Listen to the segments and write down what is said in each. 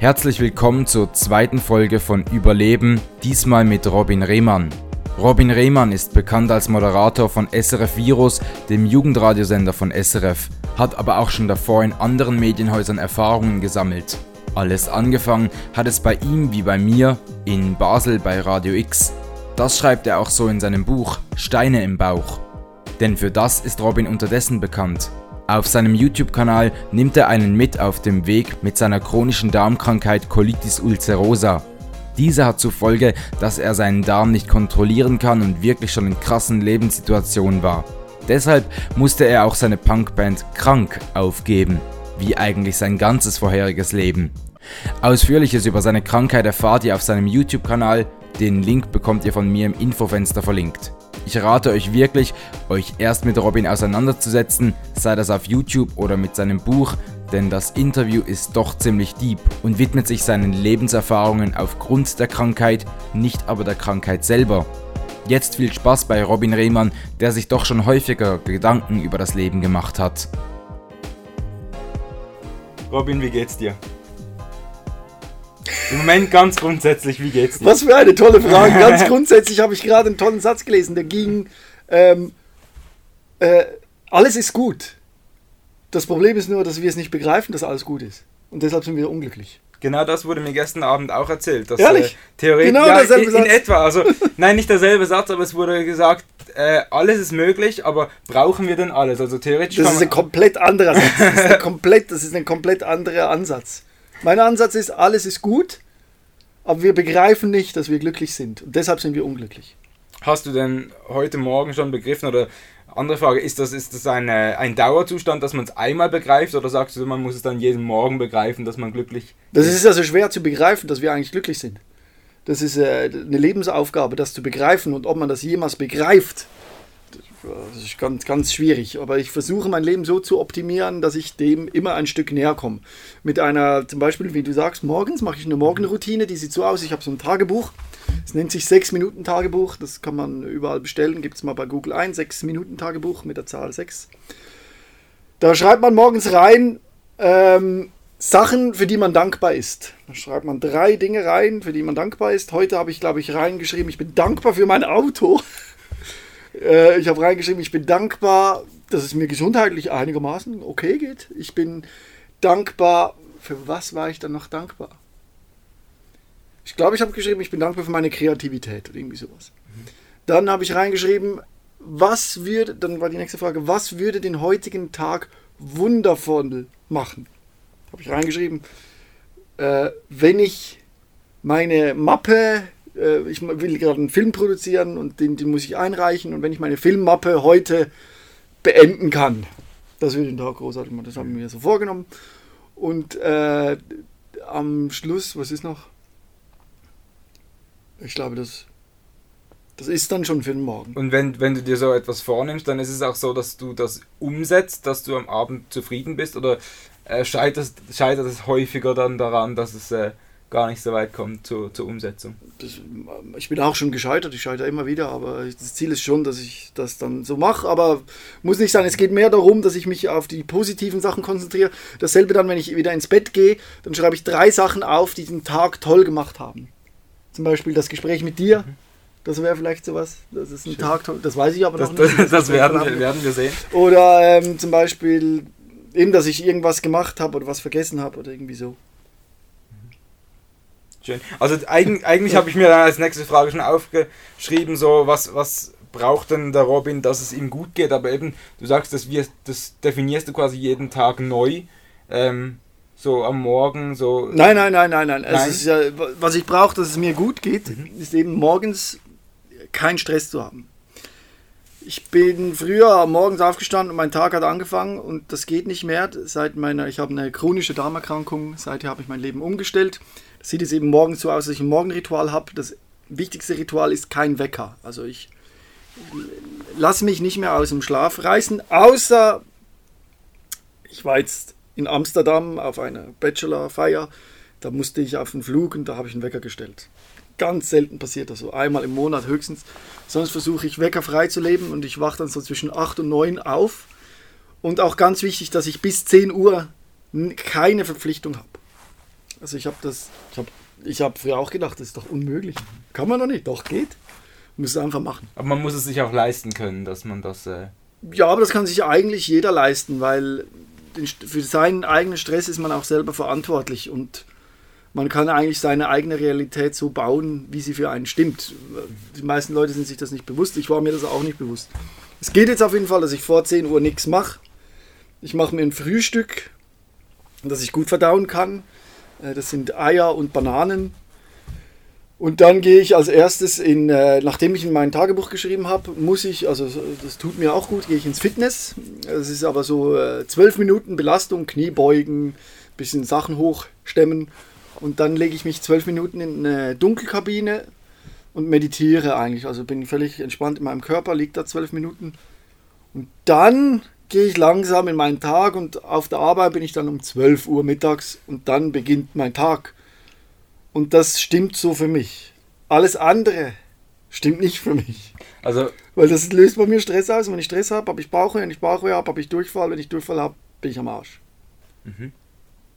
Herzlich willkommen zur zweiten Folge von Überleben, diesmal mit Robin Rehmann. Robin Rehmann ist bekannt als Moderator von SRF Virus, dem Jugendradiosender von SRF, hat aber auch schon davor in anderen Medienhäusern Erfahrungen gesammelt. Alles angefangen hat es bei ihm wie bei mir in Basel bei Radio X. Das schreibt er auch so in seinem Buch Steine im Bauch. Denn für das ist Robin unterdessen bekannt. Auf seinem YouTube-Kanal nimmt er einen mit auf dem Weg mit seiner chronischen Darmkrankheit Colitis ulcerosa. Diese hat zur Folge, dass er seinen Darm nicht kontrollieren kann und wirklich schon in krassen Lebenssituationen war. Deshalb musste er auch seine Punkband Krank aufgeben, wie eigentlich sein ganzes vorheriges Leben. Ausführliches über seine Krankheit erfahrt ihr auf seinem YouTube-Kanal, den Link bekommt ihr von mir im Infofenster verlinkt. Ich rate euch wirklich, euch erst mit Robin auseinanderzusetzen, sei das auf YouTube oder mit seinem Buch, denn das Interview ist doch ziemlich deep und widmet sich seinen Lebenserfahrungen aufgrund der Krankheit, nicht aber der Krankheit selber. Jetzt viel Spaß bei Robin Rehmann, der sich doch schon häufiger Gedanken über das Leben gemacht hat. Robin, wie geht's dir? Im Moment ganz grundsätzlich, wie geht's dir? Was für eine tolle Frage. Ganz grundsätzlich habe ich gerade einen tollen Satz gelesen, der ging, ähm, äh, alles ist gut. Das Problem ist nur, dass wir es nicht begreifen, dass alles gut ist. Und deshalb sind wir unglücklich. Genau das wurde mir gestern Abend auch erzählt. Dass, Ehrlich? Äh, theoretisch, genau ja, in, in etwa. Also, nein, nicht derselbe Satz, aber es wurde gesagt, äh, alles ist möglich, aber brauchen wir denn alles? Also theoretisch. Das ist ein komplett anderer Satz. Das ist, ein komplett, das ist ein komplett anderer Ansatz. Mein Ansatz ist, alles ist gut, aber wir begreifen nicht, dass wir glücklich sind. Und deshalb sind wir unglücklich. Hast du denn heute Morgen schon begriffen oder andere Frage, ist das, ist das ein, ein Dauerzustand, dass man es einmal begreift oder sagst du, man muss es dann jeden Morgen begreifen, dass man glücklich Das ist also schwer zu begreifen, dass wir eigentlich glücklich sind. Das ist äh, eine Lebensaufgabe, das zu begreifen und ob man das jemals begreift, das ist ganz, ganz schwierig. Aber ich versuche mein Leben so zu optimieren, dass ich dem immer ein Stück näher komme. Mit einer, zum Beispiel, wie du sagst, morgens mache ich eine Morgenroutine, die sieht so aus. Ich habe so ein Tagebuch. Es nennt sich 6-Minuten-Tagebuch. Das kann man überall bestellen. Gibt es mal bei Google ein. 6-Minuten-Tagebuch mit der Zahl 6. Da schreibt man morgens rein ähm, Sachen, für die man dankbar ist. Da schreibt man drei Dinge rein, für die man dankbar ist. Heute habe ich, glaube ich, reingeschrieben, ich bin dankbar für mein Auto. Äh, ich habe reingeschrieben, ich bin dankbar, dass es mir gesundheitlich einigermaßen okay geht. Ich bin dankbar. Für was war ich dann noch dankbar? Ich glaube, ich habe geschrieben, ich bin dankbar für meine Kreativität oder irgendwie sowas. Mhm. Dann habe ich reingeschrieben, was würde, dann war die nächste Frage, was würde den heutigen Tag wundervoll machen? Habe ich reingeschrieben, äh, wenn ich meine Mappe äh, ich will gerade einen Film produzieren und den, den muss ich einreichen und wenn ich meine Filmmappe heute beenden kann, das würde den Tag großartig machen. Das haben wir mir so vorgenommen. Und äh, am Schluss, was ist noch? Ich glaube, das, das ist dann schon für den Morgen. Und wenn, wenn du dir so etwas vornimmst, dann ist es auch so, dass du das umsetzt, dass du am Abend zufrieden bist? Oder äh, scheitert, scheitert es häufiger dann daran, dass es äh, gar nicht so weit kommt zur, zur Umsetzung. Das, ich bin auch schon gescheitert, ich scheitere immer wieder, aber das Ziel ist schon, dass ich das dann so mache, aber muss nicht sein, es geht mehr darum, dass ich mich auf die positiven Sachen konzentriere. Dasselbe dann, wenn ich wieder ins Bett gehe, dann schreibe ich drei Sachen auf, die den Tag toll gemacht haben. Zum Beispiel das Gespräch mit dir. Mhm. Das wäre vielleicht sowas. Das ist ein Schön. Tag toll. Das weiß ich aber das, noch nicht. Das, das werden, wir, werden wir sehen. Oder ähm, zum Beispiel eben, dass ich irgendwas gemacht habe oder was vergessen habe oder irgendwie so. Schön. Also eigentlich, eigentlich habe ich mir dann als nächste Frage schon aufgeschrieben, so was, was braucht denn der Robin, dass es ihm gut geht, aber eben, du sagst, das, wir, das definierst du quasi jeden Tag neu. Ähm, so am Morgen, so. Nein, nein, nein, nein, nein. nein? Ja, was ich brauche, dass es mir gut geht, mhm. ist eben morgens keinen Stress zu haben. Ich bin früher morgens aufgestanden und mein Tag hat angefangen und das geht nicht mehr. Seit meiner, ich habe eine chronische Darmerkrankung, seither habe ich mein Leben umgestellt sieht es eben morgens so aus, dass ich ein Morgenritual habe. Das wichtigste Ritual ist kein Wecker. Also ich lasse mich nicht mehr aus dem Schlaf reißen, außer ich war jetzt in Amsterdam auf einer Bachelorfeier. Da musste ich auf den Flug und da habe ich einen Wecker gestellt. Ganz selten passiert das so, einmal im Monat höchstens. Sonst versuche ich weckerfrei zu leben und ich wache dann so zwischen 8 und 9 auf. Und auch ganz wichtig, dass ich bis 10 Uhr keine Verpflichtung habe. Also ich habe das, ich habe ich hab früher auch gedacht, das ist doch unmöglich. Kann man doch nicht, doch geht. Muss es einfach machen. Aber man muss es sich auch leisten können, dass man das. Äh Ja, aber das kann sich eigentlich jeder leisten, weil für seinen eigenen Stress ist man auch selber verantwortlich und man kann eigentlich seine eigene Realität so bauen, wie sie für einen stimmt. Die meisten Leute sind sich das nicht bewusst. Ich war mir das auch nicht bewusst. Es geht jetzt auf jeden Fall, dass ich vor 10 Uhr nichts mache. Ich mache mir ein Frühstück, das ich gut verdauen kann. Äh, Das sind Eier und Bananen. Und dann gehe ich als erstes in, äh, nachdem ich in mein Tagebuch geschrieben habe, muss ich, also das tut mir auch gut, gehe ich ins Fitness. Es ist aber so äh, zwölf Minuten Belastung, Kniebeugen, bisschen Sachen hochstemmen. Und dann lege ich mich zwölf Minuten in eine Dunkelkabine und meditiere eigentlich. Also bin völlig entspannt in meinem Körper, liege da zwölf Minuten. Und dann gehe ich langsam in meinen Tag und auf der Arbeit bin ich dann um 12 Uhr mittags und dann beginnt mein Tag. Und das stimmt so für mich. Alles andere stimmt nicht für mich. Also, Weil das löst bei mir Stress aus. Wenn ich Stress habe, habe ich Bauchweh. Wenn ich Bauchweh habe, habe ich Durchfall. Wenn ich Durchfall habe, bin ich am Arsch.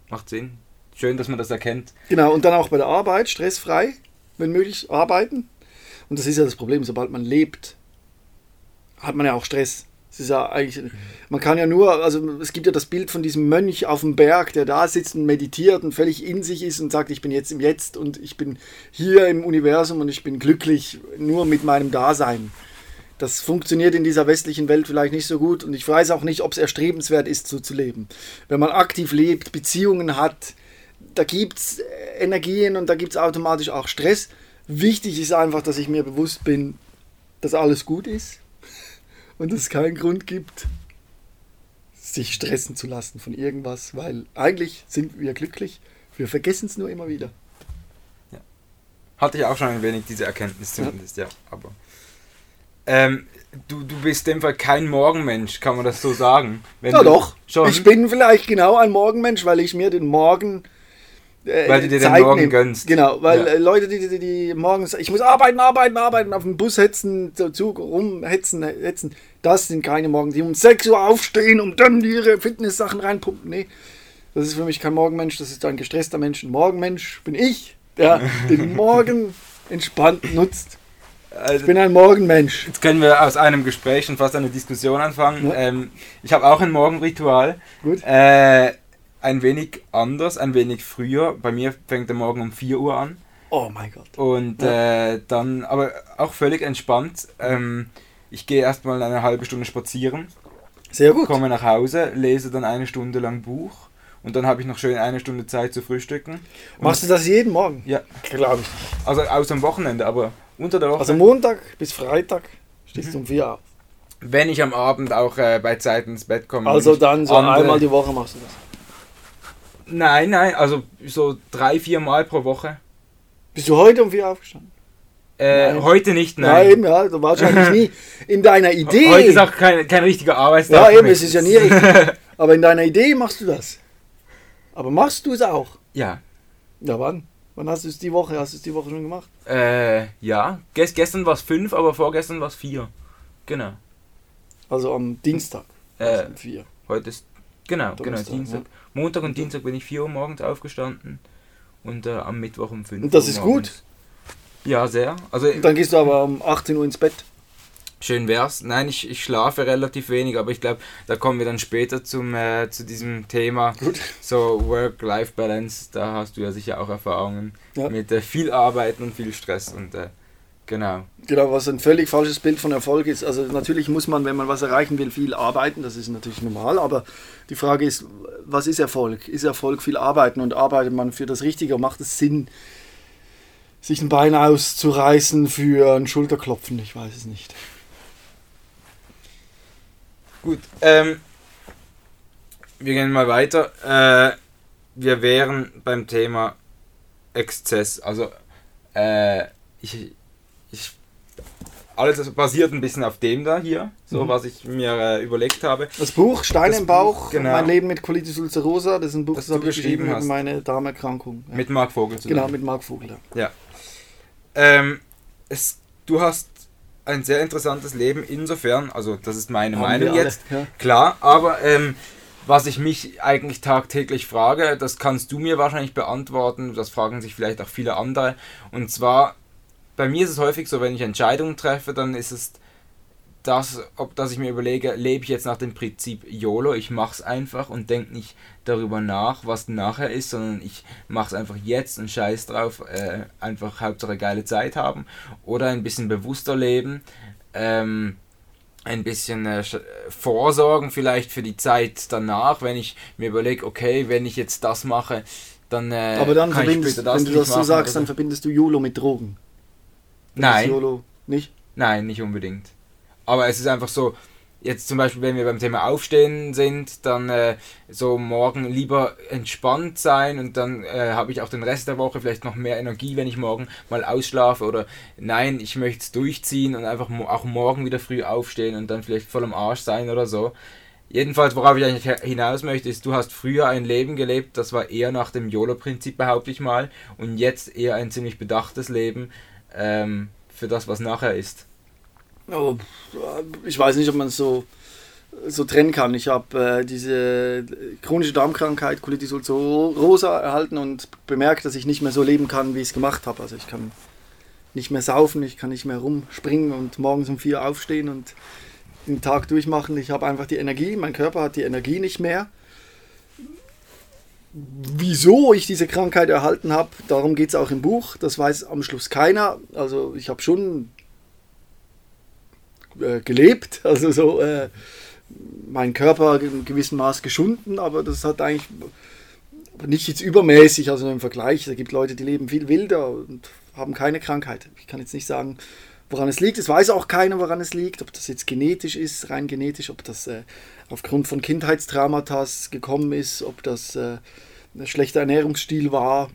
macht Sinn. Schön, dass man das erkennt. Genau, und dann auch bei der Arbeit, stressfrei, wenn möglich, arbeiten. Und das ist ja das Problem, sobald man lebt, hat man ja auch Stress. Es ist ja eigentlich, man kann ja nur, also es gibt ja das Bild von diesem Mönch auf dem Berg, der da sitzt und meditiert und völlig in sich ist und sagt, ich bin jetzt im Jetzt und ich bin hier im Universum und ich bin glücklich nur mit meinem Dasein. Das funktioniert in dieser westlichen Welt vielleicht nicht so gut und ich weiß auch nicht, ob es erstrebenswert ist, so zu leben. Wenn man aktiv lebt, Beziehungen hat, da gibt es Energien und da gibt es automatisch auch Stress. Wichtig ist einfach, dass ich mir bewusst bin, dass alles gut ist und es keinen Grund gibt, sich stressen zu lassen von irgendwas, weil eigentlich sind wir glücklich. Wir vergessen es nur immer wieder. Hatte ich auch schon ein wenig diese Erkenntnis zumindest, ja. Aber. Ähm, du, du bist in dem Fall kein Morgenmensch, kann man das so sagen? Wenn Ja doch, Schon. ich bin vielleicht genau ein Morgenmensch, weil ich mir den Morgen äh, Weil du dir den Zeit Morgen nehm. gönnst. Genau, weil Ja. äh, Leute, die, die, die morgens, ich muss arbeiten, arbeiten, arbeiten, auf dem Bus hetzen, Zug rumhetzen, hetzen, das sind keine Morgen, die um 6 Uhr aufstehen und dann ihre Fitness-Sachen reinpumpen. Nee, das ist für mich kein Morgenmensch, das ist ein gestresster Mensch. Ein Morgenmensch bin ich, der den Morgen entspannt nutzt. Ich Also, bin ein Morgenmensch. jetzt können wir aus einem Gespräch schon fast eine Diskussion anfangen. Ja. Ähm, ich habe auch ein Morgenritual. Gut. Äh, ein wenig anders, ein wenig früher. Bei mir fängt der Morgen um 4 Uhr an. Oh mein Gott. Und äh, dann, aber auch völlig entspannt. Ähm, ich gehe erstmal eine halbe Stunde spazieren, Sehr gut. komme nach Hause, lese dann eine Stunde lang Buch und dann habe ich noch schön eine Stunde Zeit zu frühstücken. Und- Machst du das jeden Morgen? Ja, Glaube ich also außer am Wochenende, aber unter der Woche. Also Montag bis Freitag stehst du um 4 auf. wenn ich am Abend auch äh, bei Zeit ins Bett komme. Also dann so andere- einmal die Woche machst du das. Nein, nein, also so drei, vier Mal pro Woche. Bist du heute um 4 aufgestanden? Äh, heute nicht, Ja, nein. eben, ja, wahrscheinlich nie. In deiner Idee. Heute ist auch kein, kein richtiger Arbeitstag. ja, eben, es ist ja nie richtig. Aber in deiner Idee machst du das. Aber machst du es auch? Ja, Ja, wann? Wann hast du es die Woche? Hast du es die Woche schon gemacht? äh, ja. Ges gestern war es fünf, aber vorgestern war es vier. Genau. Also am Dienstag. Äh, 4. Heute ist, genau, genau, Donnerstag, Dienstag. Montag und Dienstag bin ich 4 Uhr morgens aufgestanden und äh, am Mittwoch um 5 Und das Uhr ist morgens. Ja, sehr. Also dann gehst du aber um 18 Uhr ins Bett. schön wär's. Nein, ich, ich schlafe relativ wenig, aber ich glaube, da kommen wir dann später zum, äh, zu diesem Thema. Gut. So Work-Life-Balance, da hast du ja sicher auch Erfahrungen Ja. mit äh, viel Arbeiten und viel Stress und äh, genau. Genau, was ein völlig falsches Bild von Erfolg ist. Also natürlich muss man, wenn man was erreichen will, viel arbeiten, das ist natürlich normal, aber die Frage ist, was ist Erfolg? Ist Erfolg viel arbeiten und arbeitet man für das Richtige? Macht es Sinn, sich ein Bein auszureißen für ein Schulterklopfen? Ich weiß es nicht. Gut, ähm, wir gehen mal weiter. Äh, wir wären beim Thema Exzess. Also, äh, ich, ich, alles basiert ein bisschen auf dem da hier, so Mhm. was ich mir äh, überlegt habe. Das Buch Stein Das im Bauch, Buch, genau. mein Leben mit Colitis ulcerosa, das ist ein Buch, Das das, du habe ich geschrieben hast. meine Darmerkrankung. Ja. Mit Marc Vogel zusammen. genau, mit Marc Vogel. Ja. Ähm, es, du hast ein sehr interessantes Leben insofern, also das ist meine Haben Meinung alle, jetzt, Ja. klar, aber ähm, was ich mich eigentlich tagtäglich frage, das kannst du mir wahrscheinlich beantworten, das fragen sich vielleicht auch viele andere. Und zwar, bei mir ist es häufig so, wenn ich Entscheidungen treffe, dann ist es das, ob dass ich mir überlege, lebe ich jetzt nach dem Prinzip YOLO, ich mache es einfach und denke nicht darüber nach, was nachher ist, sondern ich mache es einfach jetzt und scheiß drauf, äh, einfach Hauptsache geile Zeit haben oder ein bisschen bewusster leben, ähm, ein bisschen äh, vorsorgen vielleicht für die Zeit danach, wenn ich mir überlege, okay, wenn ich jetzt das mache, dann äh, Aber dann kann verbindest, ich das wenn du das so sagst, dann verbindest du YOLO mit Drogen. Nein. YOLO nicht? Nein, nicht unbedingt. Aber es ist einfach so, jetzt zum Beispiel, wenn wir beim Thema Aufstehen sind, dann äh, so morgen lieber entspannt sein und dann äh, habe ich auch den Rest der Woche vielleicht noch mehr Energie, wenn ich morgen mal ausschlafe oder nein, ich möchte es durchziehen und einfach auch morgen wieder früh aufstehen und dann vielleicht voll am Arsch sein oder so. Jedenfalls, worauf ich eigentlich hinaus möchte, ist, du hast früher ein Leben gelebt, das war eher nach dem YOLO-Prinzip, behaupte ich mal, und jetzt eher ein ziemlich bedachtes Leben ähm, für das, was nachher ist. Oh, ich weiß nicht, ob man es so, so trennen kann. Ich habe äh, diese chronische Darmkrankheit, Colitis ulcerosa, erhalten und bemerkt, dass ich nicht mehr so leben kann, wie ich es gemacht habe. Also ich kann nicht mehr saufen, ich kann nicht mehr rumspringen und morgens um vier aufstehen und den Tag durchmachen. Ich habe einfach die Energie, mein Körper hat die Energie nicht mehr. Wieso ich diese Krankheit erhalten habe, darum geht es auch im Buch. Das weiß am Schluss keiner. Also ich habe schon äh, gelebt, also so äh, mein Körper in gewissem Maß geschunden, aber das hat eigentlich nicht jetzt übermäßig, also im Vergleich. Es gibt Leute, die leben viel wilder und haben keine Krankheit. Ich kann jetzt nicht sagen, woran es liegt. Es weiß auch keiner, woran es liegt, ob das jetzt genetisch ist, rein genetisch, ob das äh, aufgrund von Kindheitstraumata gekommen ist, ob das äh, ein schlechter Ernährungsstil war.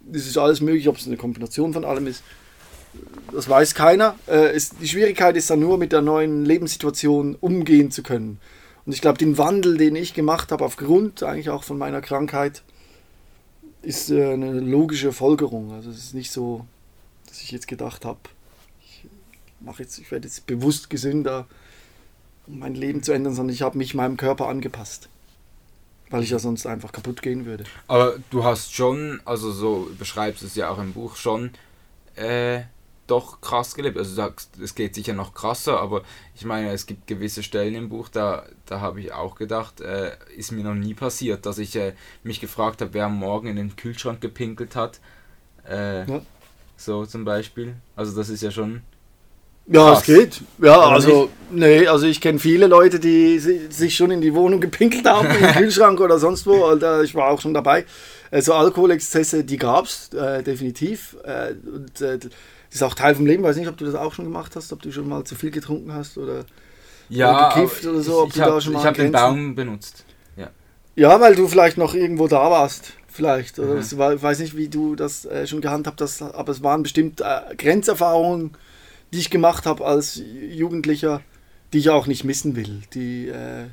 Das ist alles möglich, ob es eine Kombination von allem ist das weiß keiner. Äh, ist, die Schwierigkeit ist dann nur, mit der neuen Lebenssituation umgehen zu können. Und ich glaube, den Wandel, den ich gemacht habe, aufgrund eigentlich auch von meiner Krankheit, ist äh, eine logische Folgerung. Also es ist nicht so, dass ich jetzt gedacht habe, ich mache jetzt, ich werde jetzt bewusst gesünder, um mein Leben zu ändern, sondern ich habe mich meinem Körper angepasst. Weil ich ja sonst einfach kaputt gehen würde. Aber du hast schon, also so beschreibst es ja auch im Buch schon, äh, doch krass gelebt. Also es geht sicher noch krasser, aber ich meine, es gibt gewisse Stellen im Buch, da, da habe ich auch gedacht, äh, ist mir noch nie passiert, dass ich äh, mich gefragt habe, wer am Morgen in den Kühlschrank gepinkelt hat. Äh, ja. So zum Beispiel. Also das ist ja schon. Ja, es geht. Ja, aber also, nee, also ich kenne viele Leute, die sich schon in die Wohnung gepinkelt haben, im Kühlschrank oder sonst wo. Alter, ich war auch schon dabei. Also Alkoholexzesse, die gab es äh, definitiv. Äh, und äh, das ist auch Teil vom Leben. Ich weiß nicht, ob du das auch schon gemacht hast, ob du schon mal zu viel getrunken hast oder, ja, oder gekifft oder so. ich, ich habe hab den Baum benutzt. Ja. ja, weil du vielleicht noch irgendwo da warst. Vielleicht. Oder mhm. war, ich weiß nicht, wie du das äh, schon gehandhabt hast, aber es waren bestimmt äh, Grenzerfahrungen, die ich gemacht habe als Jugendlicher, die ich auch nicht missen will, die äh,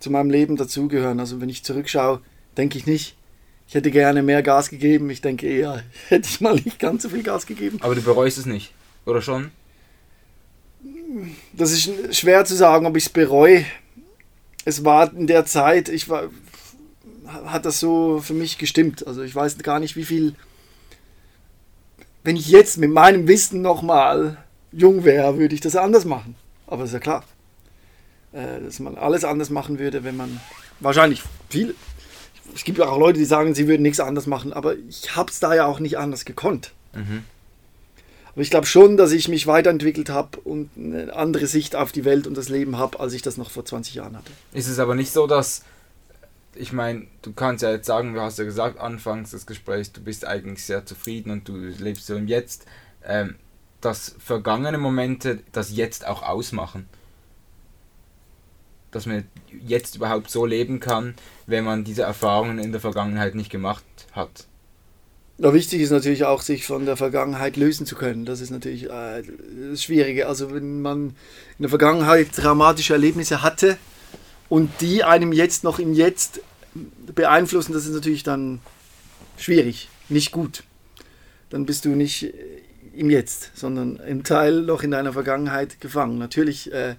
zu meinem Leben dazugehören. Also wenn ich zurückschaue, denke ich nicht, ich hätte gerne mehr Gas gegeben. Ich denke eher, hätte ich mal nicht ganz so viel Gas gegeben. Aber du bereust es nicht, oder schon? Das ist schwer zu sagen, ob ich es bereue. Es war in der Zeit, ich war, hat das so für mich gestimmt. Also ich weiß gar nicht, wie viel. Wenn ich jetzt mit meinem Wissen nochmal jung wäre, würde ich das anders machen. Aber ist ja klar, äh, dass man alles anders machen würde, wenn man wahrscheinlich viel, es gibt auch Leute, die sagen, sie würden nichts anders machen, aber ich habe es da ja auch nicht anders gekonnt. Mhm. Aber ich glaube schon, dass ich mich weiterentwickelt habe und eine andere Sicht auf die Welt und das Leben habe, als ich das noch vor 20 Jahren hatte. Ist es aber nicht so, dass, ich meine, du kannst ja jetzt sagen, du hast ja gesagt, anfangs des Gesprächs, du bist eigentlich sehr zufrieden und du lebst so im Jetzt, ähm, dass vergangene Momente das Jetzt auch ausmachen dass man jetzt überhaupt so leben kann, wenn man diese Erfahrungen in der Vergangenheit nicht gemacht hat. Ja, wichtig ist natürlich auch, sich von der Vergangenheit lösen zu können. Das ist natürlich äh, das Schwierige. Also wenn man in der Vergangenheit traumatische Erlebnisse hatte und die einem jetzt noch im Jetzt beeinflussen, das ist natürlich dann schwierig, nicht gut. Dann bist du nicht im Jetzt, sondern im Teil noch in deiner Vergangenheit gefangen. Natürlich äh,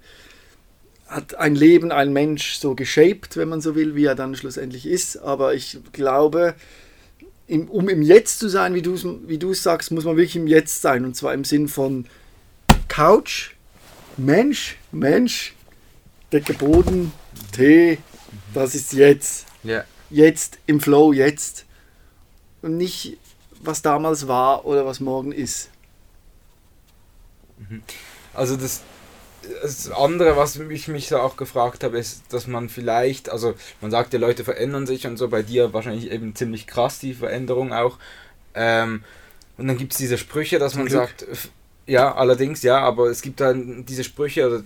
hat ein Leben, ein Mensch so geshaped, wenn man so will, wie er dann schlussendlich ist. Aber ich glaube, im, um im Jetzt zu sein, wie du wie du sagst, muss man wirklich im Jetzt sein. Und zwar im Sinn von Couch, Mensch, Mensch, Decke Boden, Tee, das ist jetzt. Ja. Jetzt im Flow, jetzt. Und nicht, was damals war oder was morgen ist. Also das, das andere, was ich mich so auch gefragt habe, ist, dass man vielleicht, also man sagt ja, Leute verändern sich und so, bei dir wahrscheinlich eben ziemlich krass die Veränderung auch. Ähm, und dann gibt es diese Sprüche, dass man sagt, ja, allerdings, ja, aber es gibt dann diese Sprüche,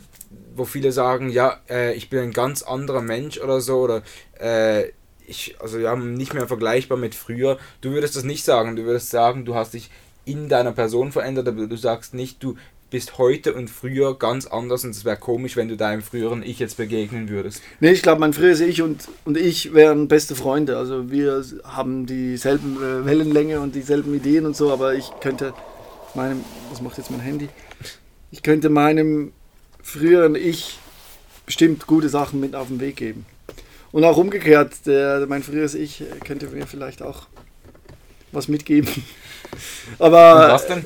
wo viele sagen, ja, äh, ich bin ein ganz anderer Mensch oder so, oder äh, ich, also ja, nicht mehr vergleichbar mit früher. Du würdest das nicht sagen, du würdest sagen, du hast dich in deiner Person verändert, aber du sagst nicht, du bist heute und früher ganz anders und es wäre komisch, wenn du deinem früheren Ich jetzt begegnen würdest. Nee, ich glaube, mein früheres Ich und, und ich wären beste Freunde. Also wir haben dieselben äh, Wellenlänge und dieselben Ideen und so, aber ich könnte meinem, was macht jetzt mein Handy? Ich könnte meinem früheren Ich bestimmt gute Sachen mit auf den Weg geben. Und auch umgekehrt, der, mein früheres Ich könnte mir vielleicht auch was mitgeben. Aber. Und was denn?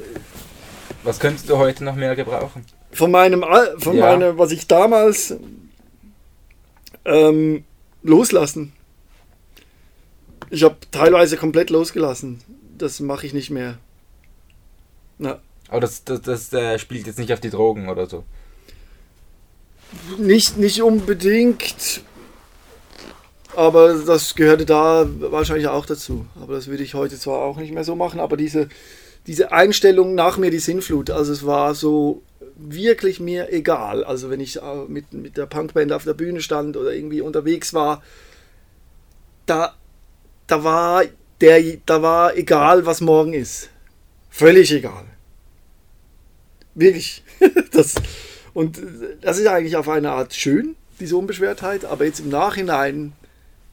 Was könntest du heute noch mehr gebrauchen? Von meinem, von ja. meiner, was ich damals ähm, loslassen. Ich habe teilweise komplett losgelassen. Das mache ich nicht mehr. Ja. Aber das, das, das äh, spielt jetzt nicht auf die Drogen oder so. Nicht, nicht unbedingt. Aber das gehörte da wahrscheinlich auch dazu. Aber das würde ich heute zwar auch nicht mehr so machen, aber diese, diese Einstellung nach mir die Sinnflut, also es war so wirklich mir egal. Also wenn ich äh, mit, mit der Punkband auf der Bühne stand oder irgendwie unterwegs war, da, da, war der, da war egal, was morgen ist. Völlig egal. Wirklich. das, und das ist eigentlich auf eine Art schön, diese Unbeschwertheit, aber jetzt im Nachhinein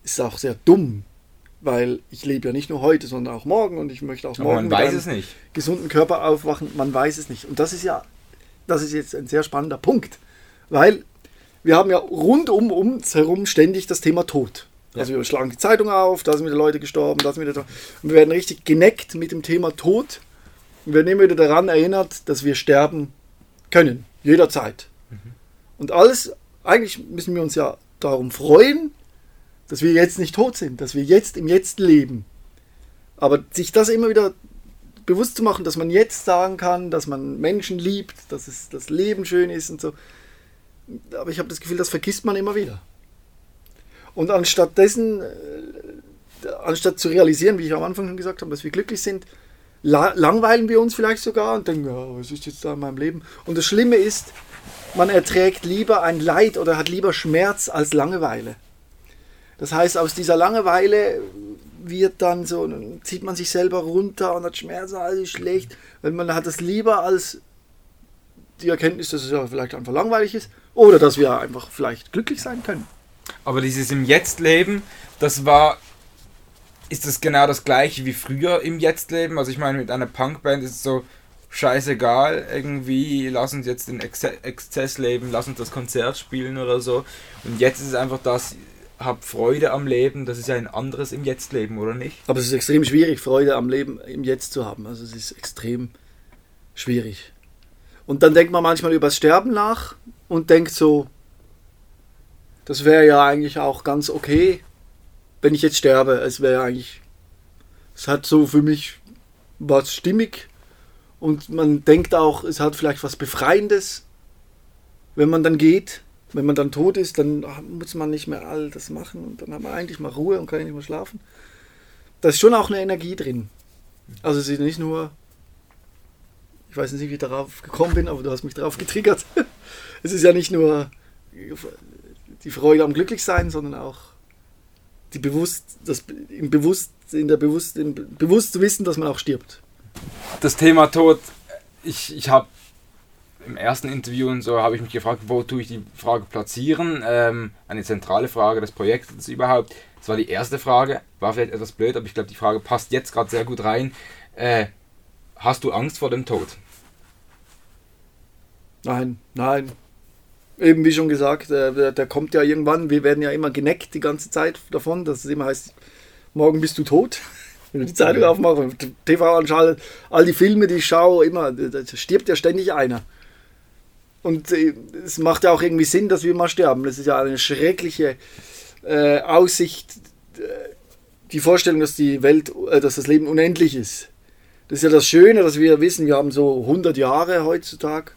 ist es auch sehr dumm, weil ich lebe ja nicht nur heute, sondern auch morgen und ich möchte auch Aber morgen man weiß es nicht. gesunden Körper aufwachen. Man weiß es nicht. Und das ist ja, das ist jetzt ein sehr spannender Punkt, weil wir haben ja rund um uns herum ständig das Thema Tod. Also wir schlagen die Zeitung auf, da sind wieder Leute gestorben, da sind wieder und wir werden richtig geneckt mit dem Thema Tod. Und wir werden immer wieder daran erinnert, dass wir sterben können, jederzeit. Mhm. Und alles, eigentlich müssen wir uns ja darum freuen, dass wir jetzt nicht tot sind, dass wir jetzt im Jetzt leben. Aber sich das immer wieder bewusst zu machen, dass man jetzt sagen kann, dass man Menschen liebt, dass es, das Leben schön ist und so. Aber ich habe das Gefühl, das vergisst man immer wieder. Und anstatt dessen, äh, anstatt zu realisieren, wie ich am Anfang schon gesagt habe, dass wir glücklich sind, la langweilen wir uns vielleicht sogar und denken, ja, was ist jetzt da in meinem Leben? Und das Schlimme ist, man erträgt lieber ein Leid oder hat lieber Schmerz als Langeweile. Das heißt, aus dieser Langeweile wird dann so, dann zieht man sich selber runter und hat Schmerzen, alles ist schlecht. Weil man hat es lieber als die Erkenntnis, dass es ja vielleicht einfach langweilig ist oder dass wir einfach vielleicht glücklich sein können. Aber dieses im Jetzt-Leben, das war, ist das genau das gleiche wie früher im Jetzt-Leben? Also ich meine, mit einer Punkband ist es so scheißegal, irgendwie, lass uns jetzt den Exzess leben, lass uns das Konzert spielen oder so. Und jetzt ist es einfach das, hab Freude am Leben, das ist ja ein anderes im Jetzt-Leben, oder nicht? Aber es ist extrem schwierig, Freude am Leben im Jetzt zu haben. Also es ist extrem schwierig. Und dann denkt man manchmal über das Sterben nach und denkt so, das wäre ja eigentlich auch ganz okay, wenn ich jetzt sterbe. Es wäre eigentlich, es hat so für mich was stimmig und man denkt auch, es hat vielleicht was Befreiendes, wenn man dann geht wenn man dann tot ist, dann muss man nicht mehr all das machen und dann hat man eigentlich mal Ruhe und kann nicht mehr schlafen. Da ist schon auch eine Energie drin. Also es ist nicht nur, ich weiß nicht, wie ich darauf gekommen bin, aber du hast mich darauf getriggert. es ist ja nicht nur die Freude am Glücklichsein, sondern auch die bewusst, das im bewusst, in der bewusst, im bewusst zu wissen, dass man auch stirbt. Das Thema Tod, ich, ich habe im ersten Interview und so habe ich mich gefragt, wo tue ich die Frage platzieren? Ähm, eine zentrale Frage des Projektes überhaupt. Das war die erste Frage. War vielleicht etwas blöd, aber ich glaube, die Frage passt jetzt gerade sehr gut rein. Äh, hast du Angst vor dem Tod? Nein, nein. Eben wie schon gesagt, äh, der, der, kommt ja irgendwann, wir werden ja immer geneckt die ganze Zeit davon, dass es immer heißt, morgen bist du tot. Wenn du die Zeitung aufmachst, TV anschaust, all die Filme, die ich schaue, immer, da stirbt ja ständig einer. Und äh, es macht ja auch irgendwie Sinn, dass wir mal sterben. Das ist ja eine schreckliche äh, Aussicht, äh, die Vorstellung, dass die Welt, äh, dass das Leben unendlich ist. Das ist ja das Schöne, dass wir wissen, wir haben so 100 Jahre heutzutage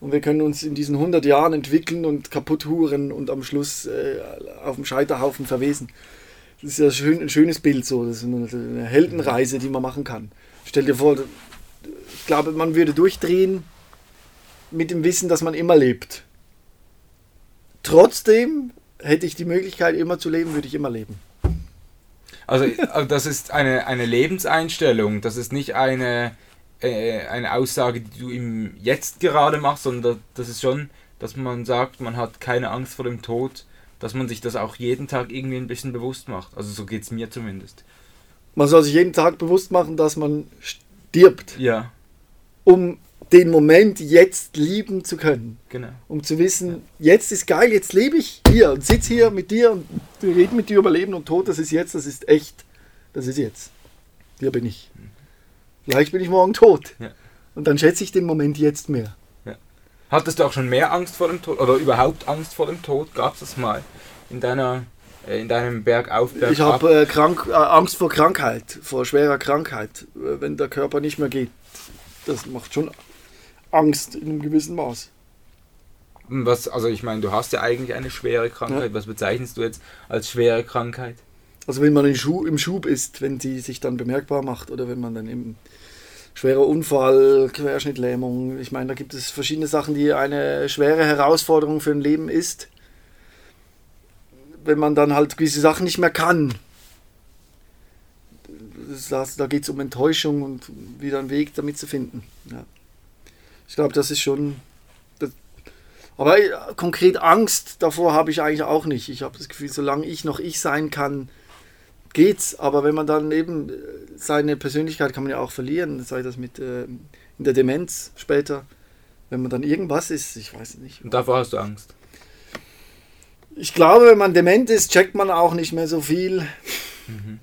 und wir können uns in diesen 100 Jahren entwickeln und kaputt huren und am Schluss äh, auf dem Scheiterhaufen verwesen. Das ist ja schön, ein schönes Bild so, das ist eine, eine Heldenreise, die man machen kann. Stell dir vor, ich glaube, man würde durchdrehen mit dem Wissen, dass man immer lebt. Trotzdem hätte ich die Möglichkeit, immer zu leben, würde ich immer leben. Also, also das ist eine, eine Lebenseinstellung, das ist nicht eine, äh, eine Aussage, die du im Jetzt gerade machst, sondern das ist schon, dass man sagt, man hat keine Angst vor dem Tod, dass man sich das auch jeden Tag irgendwie ein bisschen bewusst macht. Also so geht es mir zumindest. Man soll sich jeden Tag bewusst machen, dass man stirbt. Ja. Um den Moment jetzt lieben zu können. Genau. Um zu wissen, ja. jetzt ist geil, jetzt lebe ich hier und sitze hier mit dir und wir reden mit dir über Leben und Tod, das ist jetzt, das ist echt, das ist jetzt. Hier bin ich. Vielleicht bin ich morgen tot. Ja. Und dann schätze ich den Moment jetzt mehr. Ja. Hattest du auch schon mehr Angst vor dem Tod oder überhaupt Angst vor dem Tod? Gab es das mal in deiner äh, in deinem Bergauf, Bergab? Ich habe äh, äh, Angst vor Krankheit, vor schwerer Krankheit, äh, wenn der Körper nicht mehr geht. Das macht schon Angst in einem gewissen Maß. Was, also ich meine, du hast ja eigentlich eine schwere Krankheit. Ja. Was bezeichnest du jetzt als schwere Krankheit? Also wenn man im Schub ist, wenn sie sich dann bemerkbar macht oder wenn man dann im schwerer Unfall, Querschnittlähmung, ich meine, da gibt es verschiedene Sachen, die eine schwere Herausforderung für ein Leben ist. Wenn man dann halt gewisse Sachen nicht mehr kann. Das, da geht es um Enttäuschung und wieder einen Weg damit zu finden. Ja. Ich glaube, das ist schon. Das, aber äh, konkret Angst davor habe ich eigentlich auch nicht. Ich habe das Gefühl, solange ich noch ich sein kann, geht's. Aber wenn man dann eben äh, seine Persönlichkeit kann man ja auch verlieren, sei das mit äh, in der Demenz später, wenn man dann irgendwas ist, ich weiß nicht. Und davor hast du Angst? Ich glaube, wenn man dement ist, checkt man auch nicht mehr so viel. Mhm.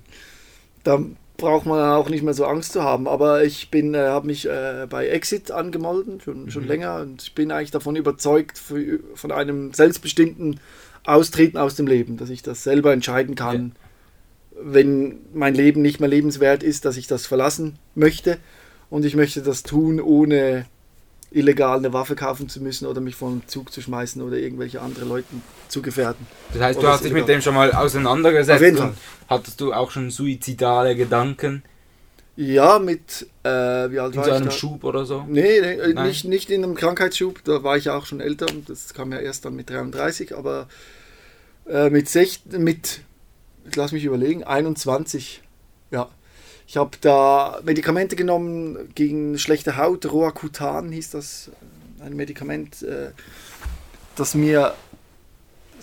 Da braucht man auch nicht mehr so Angst zu haben. Aber ich bin, äh, habe mich äh, bei Exit angemeldet, schon, mhm. schon länger, und ich bin eigentlich davon überzeugt, für, von einem selbstbestimmten Austreten aus dem Leben, dass ich das selber entscheiden kann, ja. wenn mein Leben nicht mehr lebenswert ist, dass ich das verlassen möchte. Und ich möchte das tun, ohne illegal eine Waffe kaufen zu müssen oder mich vom Zug zu schmeißen oder irgendwelche andere Leuten zu gefährden. Das heißt, du hast dich mit dem schon mal auseinandergesetzt Auf jeden Fall. hattest du auch schon suizidale Gedanken? Ja, mit äh, wie alt in war so einem Schub oder so? Nee, nee äh, nicht, nicht in einem Krankheitsschub, da war ich ja auch schon älter und das kam ja erst dann mit 33, aber äh, mit, sech, mit, lass mich überlegen, 21, ja, ich habe da Medikamente genommen gegen schlechte Haut, Roacutan hieß das, ein Medikament, äh, das mir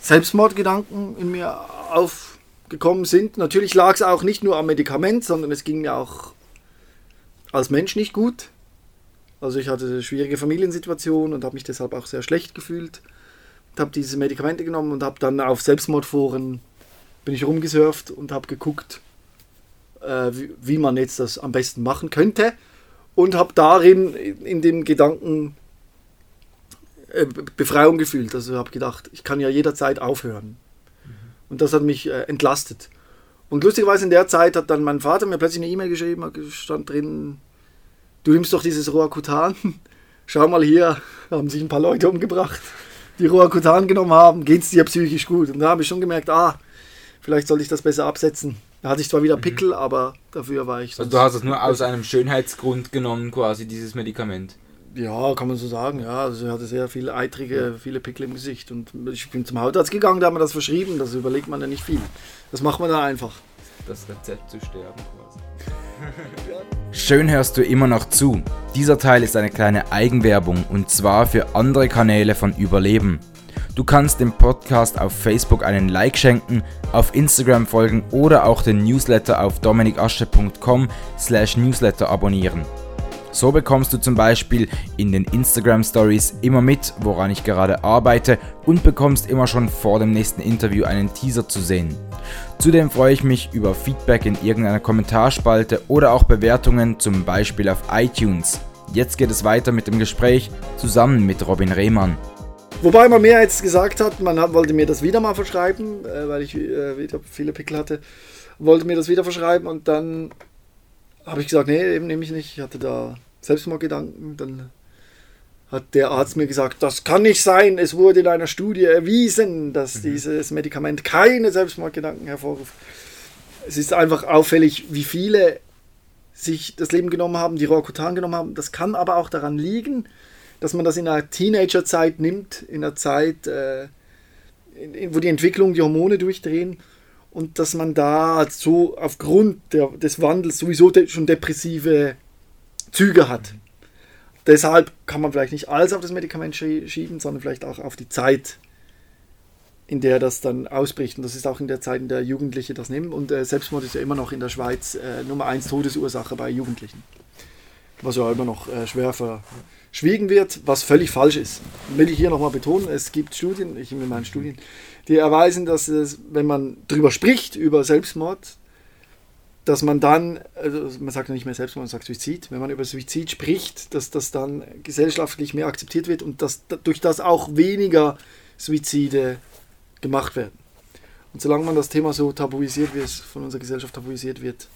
Selbstmordgedanken in mir aufgekommen sind. Natürlich lag es auch nicht nur am Medikament, sondern es ging mir auch als Mensch nicht gut. Also ich hatte eine schwierige Familiensituation und habe mich deshalb auch sehr schlecht gefühlt. Ich habe diese Medikamente genommen und habe dann auf Selbstmordforen bin ich rumgesurft und habe geguckt, äh, wie, wie, man jetzt das am besten machen könnte und habe darin in dem Gedanken äh, Befreiung gefühlt. Also habe gedacht, ich kann ja jederzeit aufhören. Mhm. Und das hat mich äh, entlastet. Und lustigerweise in der Zeit hat dann mein Vater mir plötzlich eine E-Mail geschrieben, stand drin, du nimmst doch dieses Roakutan, schau mal hier, haben sich ein paar Leute umgebracht, die Roakutan genommen haben, geht es dir psychisch gut? Und da habe ich schon gemerkt, ah, vielleicht sollte ich das besser absetzen. Da hatte ich zwar wieder mhm. Pickel, mhm. aber dafür war ich. Also du hast es nur aus einem Schönheitsgrund genommen, quasi dieses Medikament. Ja, kann man so sagen. Ja, also er hatte sehr viele eitrige, viele Pickel im Gesicht. Und ich bin zum Hautarzt gegangen, da hat man das verschrieben. Das überlegt man ja nicht viel. Das macht man dann einfach. Das Rezept zu sterben quasi. Schön hörst du immer noch zu. Dieser Teil ist eine kleine Eigenwerbung und zwar für andere Kanäle von Überleben. Du kannst dem Podcast auf Facebook einen Like schenken, auf Instagram folgen oder auch den Newsletter auf dominikasche.com slash newsletter abonnieren. So bekommst du zum Beispiel in den Instagram Stories immer mit, woran ich gerade arbeite und bekommst immer schon vor dem nächsten Interview einen Teaser zu sehen. Zudem freue ich mich über Feedback in irgendeiner Kommentarspalte oder auch Bewertungen zum Beispiel auf iTunes. Jetzt geht es weiter mit dem Gespräch zusammen mit Robin Rehmann. Wobei man mir jetzt gesagt hat, man hat, wollte mir das wieder mal verschreiben, äh, weil ich äh, wieder viele Pickel hatte, wollte mir das wieder verschreiben und dann habe ich gesagt, nee, eben nehme ich nicht. Ich hatte da Selbstmordgedanken. Dann hat der Arzt mir gesagt, das kann nicht sein. Es wurde in einer Studie erwiesen, dass mhm. dieses Medikament keine Selbstmordgedanken hervorruft. Es ist einfach auffällig, wie viele sich das Leben genommen haben, die Roacutan genommen haben. Das kann aber auch daran liegen, dass man das in einer Teenagerzeit nimmt, in einer Zeit, äh, in, in, wo die Entwicklung, die Hormone durchdrehen und dass man da so aufgrund der, des Wandels sowieso de schon depressive Züge hat. Deshalb kann man vielleicht nicht alles auf das Medikament schieben, sondern vielleicht auch auf die Zeit, in der das dann ausbricht. Und das ist auch in der Zeit, in der Jugendliche das nehmen. Und äh, Selbstmord ist ja immer noch in der Schweiz äh, Nummer 1 Todesursache bei Jugendlichen. Was ja immer noch äh, schwer verschwiegen wird, was völlig falsch ist. Will ich hier nochmal betonen, es gibt Studien, ich in meinen Studien, die erweisen, dass es, wenn man darüber spricht, über Selbstmord, dass man dann, also man sagt ja nicht mehr Selbstmord, man sagt Suizid, wenn man über Suizid spricht, dass das dann gesellschaftlich mehr akzeptiert wird und dass durch das auch weniger Suizide gemacht werden. Und solange man das Thema so tabuisiert, wie es von unserer Gesellschaft tabuisiert wird,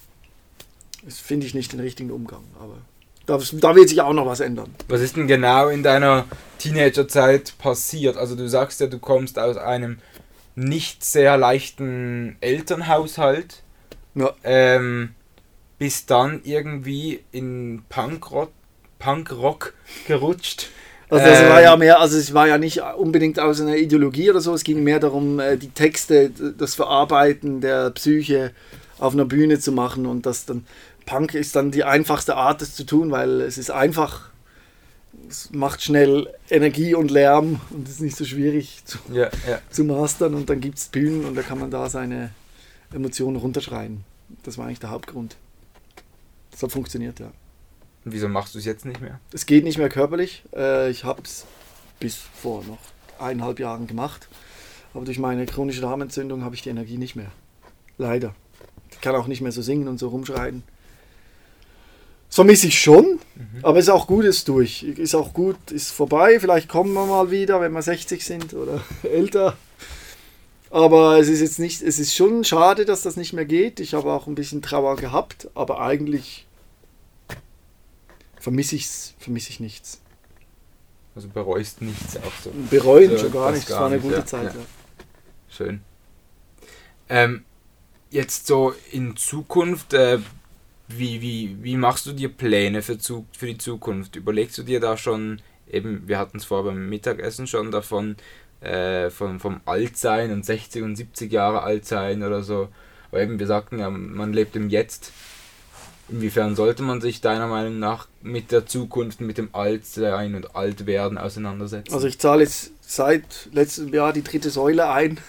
finde ich nicht den richtigen Umgang. Aber da, da, wird sich auch noch was ändern. Was ist denn genau in deiner Teenagerzeit passiert? Also du sagst ja, du kommst aus einem nicht sehr leichten Elternhaushalt. Ja. Ähm, bis dann irgendwie in Punkrock, Punkrock gerutscht. Also das war ja ähm, mehr, also es war ja nicht unbedingt aus einer Ideologie oder so, es ging mehr darum, äh, die Texte, das Verarbeiten der Psyche auf einer Bühne zu machen und das dann, Punk ist dann die einfachste Art, das zu tun, weil es ist einfach, es macht schnell Energie und Lärm und ist nicht so schwierig zu, ja, ja. zu mastern und dann gibt es Bühnen und da kann man da seine Emotionen runterschreien. Das war eigentlich der Hauptgrund. Das hat funktioniert, ja. Und wieso machst du es jetzt nicht mehr? Es geht nicht mehr körperlich. Äh, ich habe es bis vor noch eineinhalb Jahren gemacht. Aber durch meine chronische Darmentzündung habe ich die Energie nicht mehr. Leider. Ich kann auch nicht mehr so singen und so rumschreien. Vermisse ich schon, mhm. aber es ist auch gut, ist durch. Ist auch gut, ist vorbei. Vielleicht kommen wir mal wieder, wenn wir 60 sind oder älter. Aber es ist jetzt nicht, es ist schon schade, dass das nicht mehr geht. Ich habe auch ein bisschen Trauer gehabt, aber eigentlich vermisse ich vermisse ich nichts. Also bereust nichts auch so. Bereuen also, schon gar nichts. Es war eine gute ja, Zeit. Ja. Ja. Schön. Ähm, jetzt so in Zukunft, äh, wie, wie, wie machst du dir Pläne für, zu, für die Zukunft? Überlegst du dir da schon, eben, wir hatten es vorher beim Mittagessen schon davon, äh, von, vom Altsein und 60 und 70 Jahre alt sein oder so. Aber eben, wir sagten ja, man lebt im Jetzt. Inwiefern sollte man sich deiner Meinung nach mit der Zukunft, mit dem Altsein und Altwerden auseinandersetzen? Also ich zahle jetzt seit letztem Jahr die dritte Säule ein.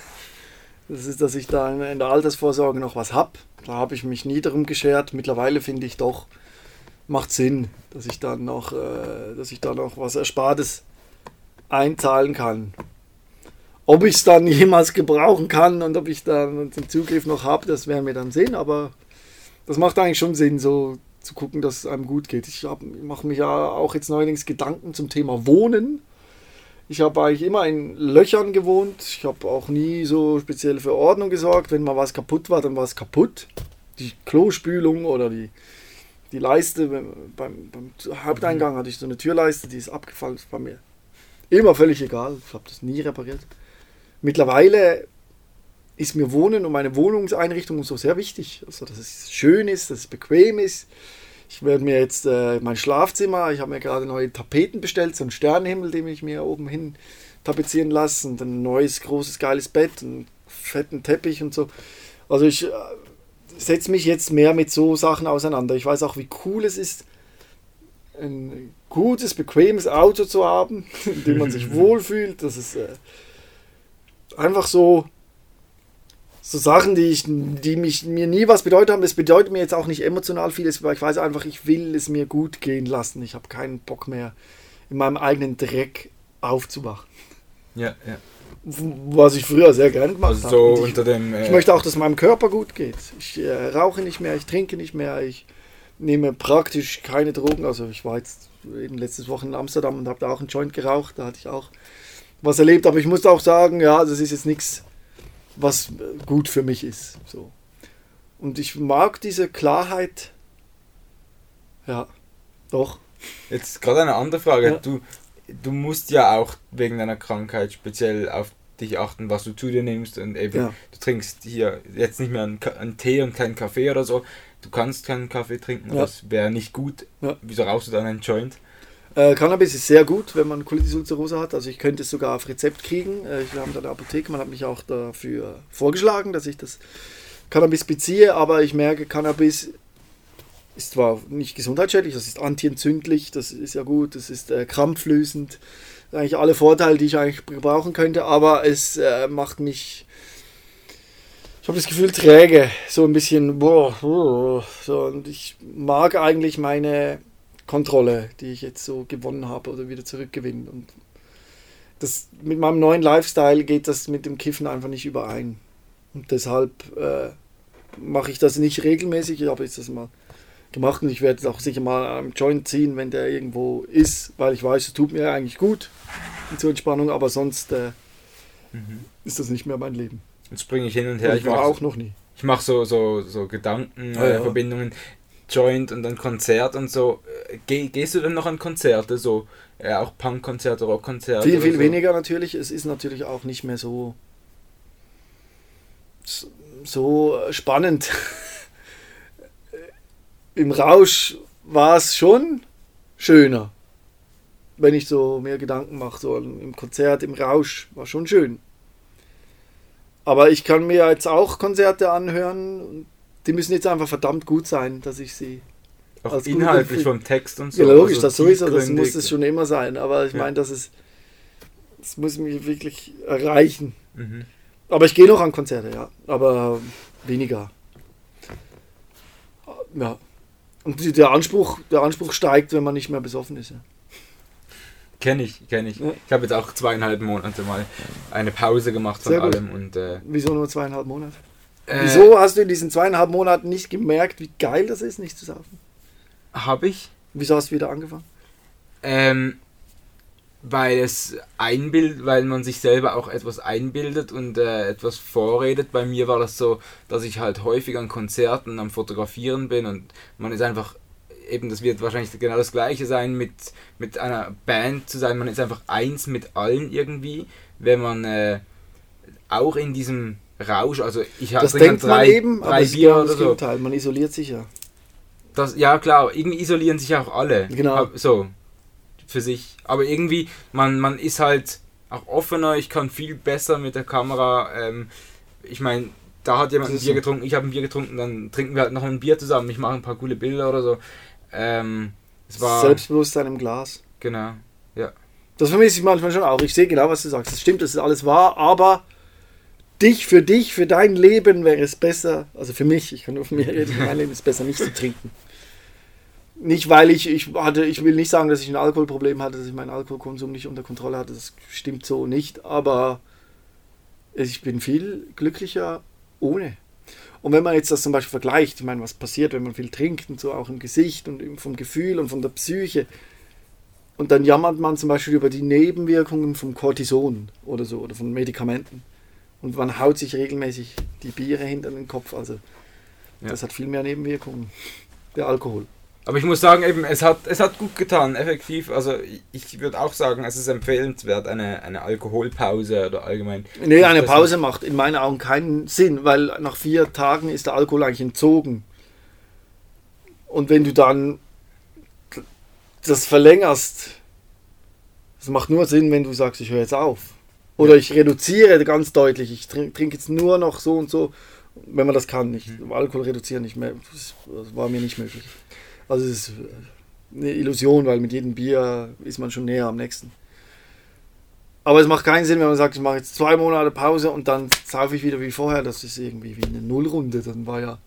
Das ist, dass ich da in der Altersvorsorge noch was habe. Da habe ich mich nie darum geschert. Mittlerweile finde ich doch, macht Sinn, dass ich dann noch, äh, dass ich da noch was Erspartes einzahlen kann. Ob ich es dann jemals gebrauchen kann und ob ich dann den Zugriff noch habe, das werden wir dann sehen. Aber das macht eigentlich schon Sinn, so zu gucken, dass es einem gut geht. Ich mache mich ja auch jetzt neuerdings Gedanken zum Thema Wohnen. Ich habe eigentlich immer in Löchern gewohnt. Ich habe auch nie so speziell für Ordnung gesorgt. Wenn mal was kaputt war, dann war es kaputt. Die Klospülung oder die, die Leiste beim, beim Haupteingang hatte ich so eine Türleiste, die ist abgefallen. Das war mir immer völlig egal. Ich habe das nie repariert. Mittlerweile ist mir Wohnen und meine Wohnungseinrichtung so sehr wichtig. Also, dass es schön ist, dass es bequem ist. Ich werde mir jetzt äh, mein Schlafzimmer, ich habe mir gerade neue Tapeten bestellt, so einen Sternenhimmel, den ich mir oben hin tapezieren lasse und ein neues, großes, geiles Bett, einen fetten Teppich und so. Also ich äh, setze mich jetzt mehr mit so Sachen auseinander. Ich weiß auch, wie cool es ist, ein gutes, bequemes Auto zu haben, in dem man sich wohlfühlt. Das ist äh, einfach so so Sachen, die, ich, die mich, mir nie was bedeutet haben. Es bedeutet mir jetzt auch nicht emotional vieles, weil ich weiß einfach, ich will es mir gut gehen lassen. Ich habe keinen Bock mehr, in meinem eigenen Dreck aufzuwachen. Ja, ja. Was ich früher sehr gerne gemacht Also habe. so Und ich, unter dem. ich Äh, möchte auch, dass es meinem Körper gut geht. Ich äh, rauche nicht mehr, ich trinke nicht mehr, ich nehme praktisch keine Drogen. Also ich war jetzt eben letztes Woche in Amsterdam und habe da auch einen Joint geraucht. Da hatte ich auch was erlebt. Aber ich muss auch sagen, ja, das ist jetzt nichts, was gut für mich ist. So. Und ich mag diese Klarheit. Ja, doch. Jetzt gerade eine andere Frage. Ja. Du, du musst ja auch wegen deiner Krankheit speziell auf dich achten, was du zu dir nimmst und eben Ja. du trinkst hier jetzt nicht mehr einen, einen Tee und keinen Kaffee oder so. Du kannst keinen Kaffee trinken, Ja. das wäre nicht gut. Ja. Wieso rauchst du dann einen Joint? Äh, Cannabis ist sehr gut, wenn man Colitis ulcerosa hat. Also ich könnte es sogar auf Rezept kriegen. Äh, wir haben da eine Apotheke, man hat mich auch dafür vorgeschlagen, dass ich das Cannabis beziehe. Aber ich merke, Cannabis ist zwar nicht gesundheitsschädlich, das ist antientzündlich, das ist ja gut, das ist äh, krampflösend. Eigentlich alle Vorteile, die ich eigentlich gebrauchen könnte, aber es äh, macht mich... Ich habe das Gefühl träge, so ein bisschen, boah, boah, so, und ich mag eigentlich meine Kontrolle, die ich jetzt so gewonnen habe oder wieder zurückgewinnen. Und das, mit meinem neuen Lifestyle geht das mit dem Kiffen einfach nicht überein. Und deshalb äh, mache ich das nicht regelmäßig. Ich habe jetzt das mal gemacht und ich werde es auch sicher mal am Joint ziehen, wenn der irgendwo ist, weil ich weiß, es tut mir eigentlich gut zur Entspannung, aber sonst äh, ist das nicht mehr mein Leben. Jetzt springe ich hin und her. Und Ich war mache auch noch nie. ich mach so, so, so Gedanken, Ja, ja. Joint und dann Konzert und so. Äh, Geh, gehst du denn noch an Konzerte? So äh, auch Punkkonzerte, Rockkonzerte? Viel, viel so? weniger natürlich. Es ist natürlich auch nicht mehr so, so spannend. Im Rausch war es schon schöner. Wenn ich so mir Gedanken mache, so im Konzert, im Rausch, war schon schön. Aber ich kann mir jetzt auch Konzerte anhören. Die müssen jetzt einfach verdammt gut sein, dass ich sie Auch inhaltlich vom Text und so. ja, logisch, also das sowieso, das muss es schon immer sein. Aber ich Ja. meine, das ist, das muss mich wirklich erreichen. Mhm. Aber ich gehe noch an Konzerte, ja. Aber weniger. Ja. Und der Anspruch, der Anspruch steigt, wenn man nicht mehr besoffen ist. Ja. Kenn ich, kenn ich. Ja. Ich habe jetzt auch zweieinhalb Monate mal eine Pause gemacht von allem und äh, Wieso nur zweieinhalb Monate? Äh, Wieso hast du in diesen zweieinhalb Monaten nicht gemerkt, wie geil das ist, nicht zu saufen? habe ich, Wieso hast du wieder angefangen? ähm, weil es einbildet, weil man sich selber auch etwas einbildet und äh, etwas vorredet. Bei mir war das so, dass ich halt häufig an Konzerten am Fotografieren bin und man ist einfach eben, das wird wahrscheinlich genau das gleiche sein, mit, mit einer Band zu sein. Man ist einfach eins mit allen irgendwie, wenn man äh, auch in diesem Rausch, also ich trinke denkt drei, man eben, aber drei ist Bier genau oder so. Gegenteil. Man isoliert sich ja. Das, ja klar, irgendwie isolieren sich auch alle. Genau. So, für sich. Aber irgendwie, man, man ist halt auch offener, ich kann viel besser mit der Kamera. Ähm, ich meine, da hat jemand ein Bier so. getrunken, ich habe ein Bier getrunken, dann trinken wir halt noch ein Bier zusammen. Ich mache ein paar coole Bilder oder so. Ähm, es war. Selbstbewusstsein im Glas. Genau. Das vermisse ich manchmal schon auch. Ich sehe genau, was du sagst. Es stimmt, das ist alles wahr, aber dich, für dich, für dein Leben wäre es besser, also für mich, ich kann nur von mir reden, für mein Leben ist es besser, nicht zu trinken. Nicht, weil ich, ich hatte, ich will nicht sagen, dass ich ein Alkoholproblem hatte, dass ich meinen Alkoholkonsum nicht unter Kontrolle hatte, das stimmt so nicht, aber ich bin viel glücklicher ohne. Und wenn man jetzt das zum Beispiel vergleicht, ich meine, was passiert, wenn man viel trinkt und so auch im Gesicht und vom Gefühl und von der Psyche, und dann jammert man zum Beispiel über die Nebenwirkungen vom Cortison oder so oder von Medikamenten. Und man haut sich regelmäßig die Biere hinter den Kopf. Also Ja. das hat viel mehr Nebenwirkungen. Der Alkohol. Aber ich muss sagen, eben, es hat, es hat gut getan, effektiv. Also ich, würde auch sagen, es ist empfehlenswert, eine, eine Alkoholpause oder allgemein. Nee, eine Pause macht in meinen Augen keinen Sinn, weil nach vier Tagen ist der Alkohol eigentlich entzogen. Und wenn du dann das verlängerst, das macht nur Sinn, wenn du sagst, ich höre jetzt auf. Oder ich reduziere ganz deutlich, ich trinke trink jetzt nur noch so und so, wenn man das kann. Nicht. Alkohol reduzieren nicht mehr, das das war mir nicht möglich. Also es ist eine Illusion, weil mit jedem Bier ist man schon näher am nächsten. Aber es macht keinen Sinn, wenn man sagt, ich mache jetzt zwei Monate Pause und dann saufe ich wieder wie vorher. Das ist irgendwie wie eine Nullrunde. Dann war ja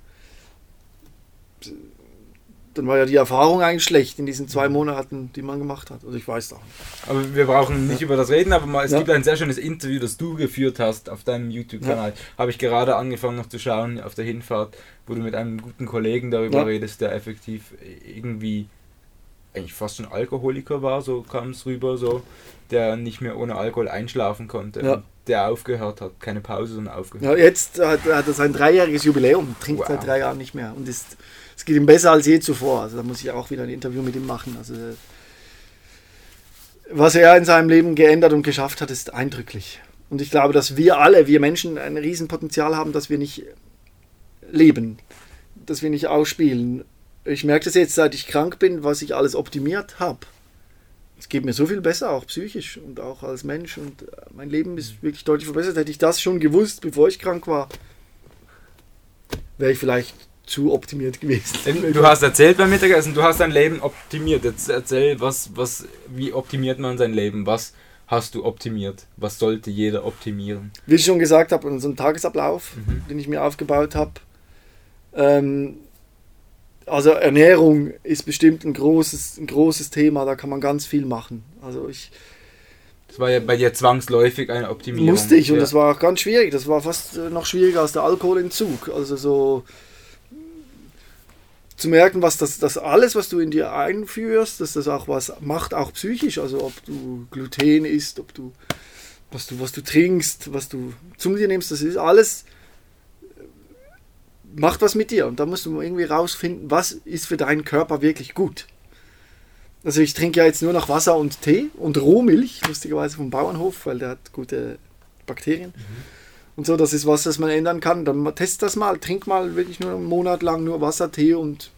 dann war ja die Erfahrung eigentlich schlecht in diesen zwei Monaten, die man gemacht hat. Also ich weiß doch. Aber wir brauchen nicht ja. über das reden, aber mal, es ja. gibt ein sehr schönes Interview, das du geführt hast auf deinem YouTube-Kanal. Ja. Habe ich gerade angefangen noch zu schauen auf der Hinfahrt, wo du mit einem guten Kollegen darüber redest, der effektiv irgendwie eigentlich fast schon Alkoholiker war, so kam es rüber, so, der nicht mehr ohne Alkohol einschlafen konnte. Ja. der aufgehört hat, keine Pause, sondern aufgehört. Ja, jetzt hat, hat er sein dreijähriges Jubiläum, trinkt wow. seit drei Jahren nicht mehr und ist es geht ihm besser als je zuvor. Also da muss ich auch wieder ein Interview mit ihm machen. Also was er in seinem Leben geändert und geschafft hat, ist eindrücklich. Und ich glaube, dass wir alle, wir Menschen, ein Riesenpotenzial haben, dass wir nicht leben, dass wir nicht ausspielen. Ich merke das jetzt, seit ich krank bin, was ich alles optimiert habe. Es geht mir so viel besser, auch psychisch und auch als Mensch. Und mein Leben ist wirklich deutlich verbessert. Hätte ich das schon gewusst, bevor ich krank war, wäre ich vielleicht zu optimiert gewesen. Du hast erzählt beim Mittagessen, du hast dein Leben optimiert. Jetzt erzähl, was, was, wie optimiert man sein Leben? Was hast du optimiert? Was sollte jeder optimieren? Wie ich schon gesagt habe, unseren Tagesablauf, mhm. den ich mir aufgebaut habe. Ähm, also Ernährung ist bestimmt ein großes, ein großes Thema, da kann man ganz viel machen. Also ich. Das war ja bei dir zwangsläufig eine Optimierung. Musste ich und ja. das war auch ganz schwierig. Das war fast noch schwieriger als der Alkoholentzug. Also so zu merken, was das, das alles, was du in dir einführst, dass das auch was macht, auch psychisch. Also ob du Gluten isst, ob du was du, was du trinkst, was du zu dir nimmst, das ist alles macht was mit dir. Und da musst du irgendwie rausfinden, was ist für deinen Körper wirklich gut. Also ich trinke ja jetzt nur noch Wasser und Tee und Rohmilch, lustigerweise vom Bauernhof, weil der hat gute Bakterien. Mhm. Und so, das ist was, das man ändern kann. Dann test das mal, trink mal wirklich nur einen Monat lang nur Wasser, Tee und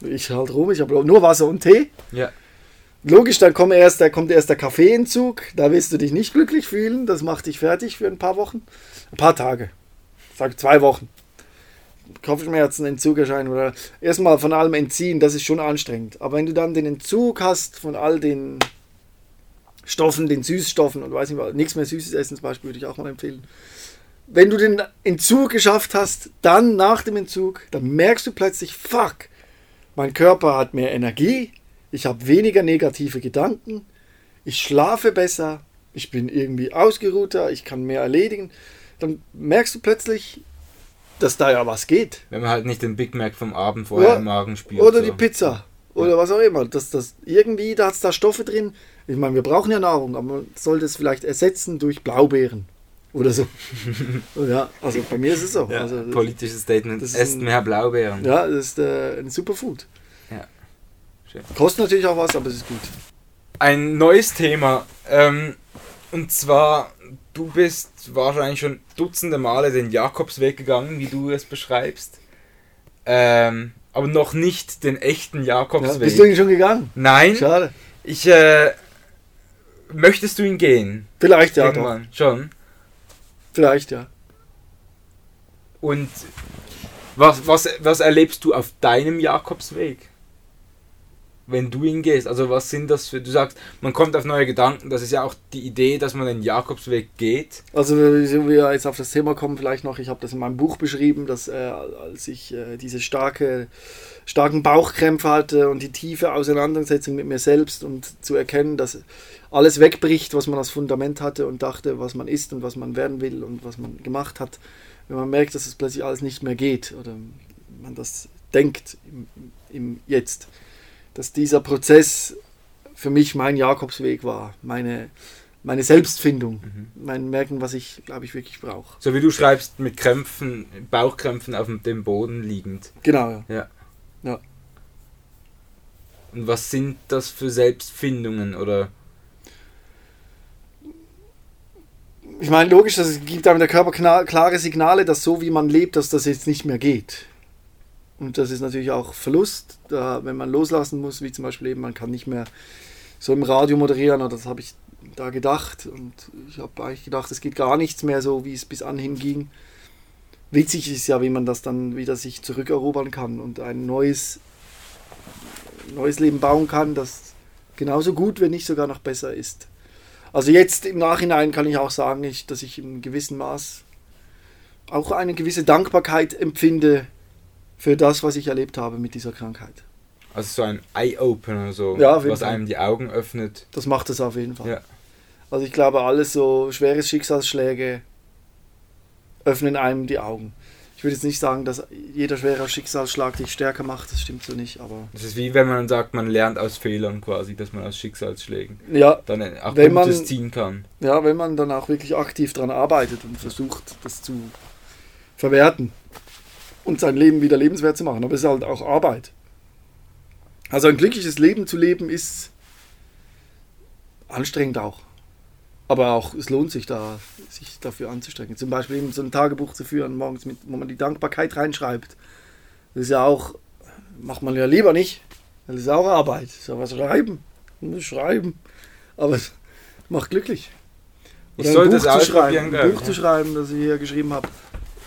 ich halt rum, ich habe nur Wasser und Tee. Ja. Logisch, dann kommt erst, da kommt erst der Kaffeeentzug, da wirst du dich nicht glücklich fühlen, das macht dich fertig für ein paar Wochen. Ein paar Tage. Sage zwei Wochen. Kopfschmerzen, Entzug erscheinen oder erstmal von allem entziehen, das ist schon anstrengend. Aber wenn du dann den Entzug hast von all den Stoffen, den Süßstoffen und weiß nicht nichts mehr Süßes essen zum Beispiel, würde ich auch mal empfehlen wenn du den Entzug geschafft hast, dann nach dem Entzug, dann merkst du plötzlich, fuck, mein Körper hat mehr Energie, ich habe weniger negative Gedanken, ich schlafe besser, ich bin irgendwie ausgeruhter, ich kann mehr erledigen. Dann merkst du plötzlich, dass da ja was geht. Wenn man halt nicht den Big Mac vom Abend vorher ja, im Magen spielt. Oder so. die Pizza. Oder ja. was auch immer. Das, das, irgendwie, da hat es da Stoffe drin. Ich meine, wir brauchen ja Nahrung, aber man sollte es vielleicht ersetzen durch Blaubeeren oder so. ja, also bei mir ist es so. Ja, also politisches Statement. Esst mehr Blaubeeren. Ja, das ist äh, ein Superfood. Ja. Schön. Kostet natürlich auch was, aber es ist gut. Ein neues Thema. Ähm, und zwar, du bist wahrscheinlich schon dutzende Male den Jakobsweg gegangen, wie du es beschreibst. Ähm, aber noch nicht den echten Jakobsweg. Ja, bist du ihn schon gegangen? Nein. Schade. Ich, äh, möchtest du ihn gehen? Vielleicht, ja. Irgendwann. Doch. Schon. Vielleicht, ja. Und was, was, was erlebst du auf deinem Jakobsweg? Wenn du ihn gehst, also was sind das für, du sagst, man kommt auf neue Gedanken, das ist ja auch die Idee, dass man den Jakobsweg geht. Also wenn wir jetzt auf das Thema kommen, vielleicht noch, ich habe das in meinem Buch beschrieben, dass äh, als ich äh, diese starke, starken Bauchkrämpfe hatte und die tiefe Auseinandersetzung mit mir selbst und zu erkennen, dass alles wegbricht, was man als Fundament hatte und dachte, was man ist und was man werden will und was man gemacht hat, wenn man merkt, dass es plötzlich alles nicht mehr geht oder man das denkt im, im Jetzt, dass dieser Prozess für mich mein Jakobsweg war, meine, meine Selbstfindung, mhm. mein Merken, was ich, glaube ich, wirklich brauche. So wie du schreibst, mit Krämpfen, Bauchkrämpfen auf dem Boden liegend. Genau, ja. ja. ja. Und was sind das für Selbstfindungen oder ich meine, logisch, das gibt einem der Körper klare Signale, dass so wie man lebt, dass das jetzt nicht mehr geht. Und das ist natürlich auch Verlust, da, wenn man loslassen muss, wie zum Beispiel eben, man kann nicht mehr so im Radio moderieren, oder das habe ich da gedacht. Und ich habe eigentlich gedacht, es geht gar nichts mehr so, wie es bis anhin ging. Witzig ist ja, wie man das dann wieder sich zurückerobern kann und ein neues, neues Leben bauen kann, das genauso gut, wenn nicht sogar noch besser ist. Also jetzt im Nachhinein kann ich auch sagen, dass ich im gewissen Maß auch eine gewisse Dankbarkeit empfinde für das, was ich erlebt habe mit dieser Krankheit. Also so ein Eye-Opener, so, Ja, was Fall. einem die Augen öffnet. Das macht es auf jeden Fall. Ja. Also ich glaube, alles so schwere Schicksalsschläge öffnen einem die Augen. Ich würde jetzt nicht sagen, dass jeder schwere Schicksalsschlag dich stärker macht, das stimmt so nicht, aber Das ist wie wenn man sagt, man lernt aus Fehlern quasi, dass man aus Schicksalsschlägen ja, dann auch Wenn Gutes man- ziehen kann. ja, wenn man dann auch wirklich aktiv daran arbeitet und versucht, das zu verwerten und sein Leben wieder lebenswert zu machen. Aber es ist halt auch Arbeit. Also ein glückliches Leben zu leben ist anstrengend auch. Aber auch, es lohnt sich da, sich dafür anzustrengen. Zum Beispiel eben so ein Tagebuch zu führen, morgens, mit, wo man die Dankbarkeit reinschreibt. Das ist ja auch, macht man ja lieber nicht. Das ist auch Arbeit. Das ist ja was schreiben. Man muss schreiben. Aber es macht glücklich. Ich Oder soll ein das Buch zu ausprobieren, schreiben, ein ich, Buch ja. zu schreiben, das ich hier geschrieben habe.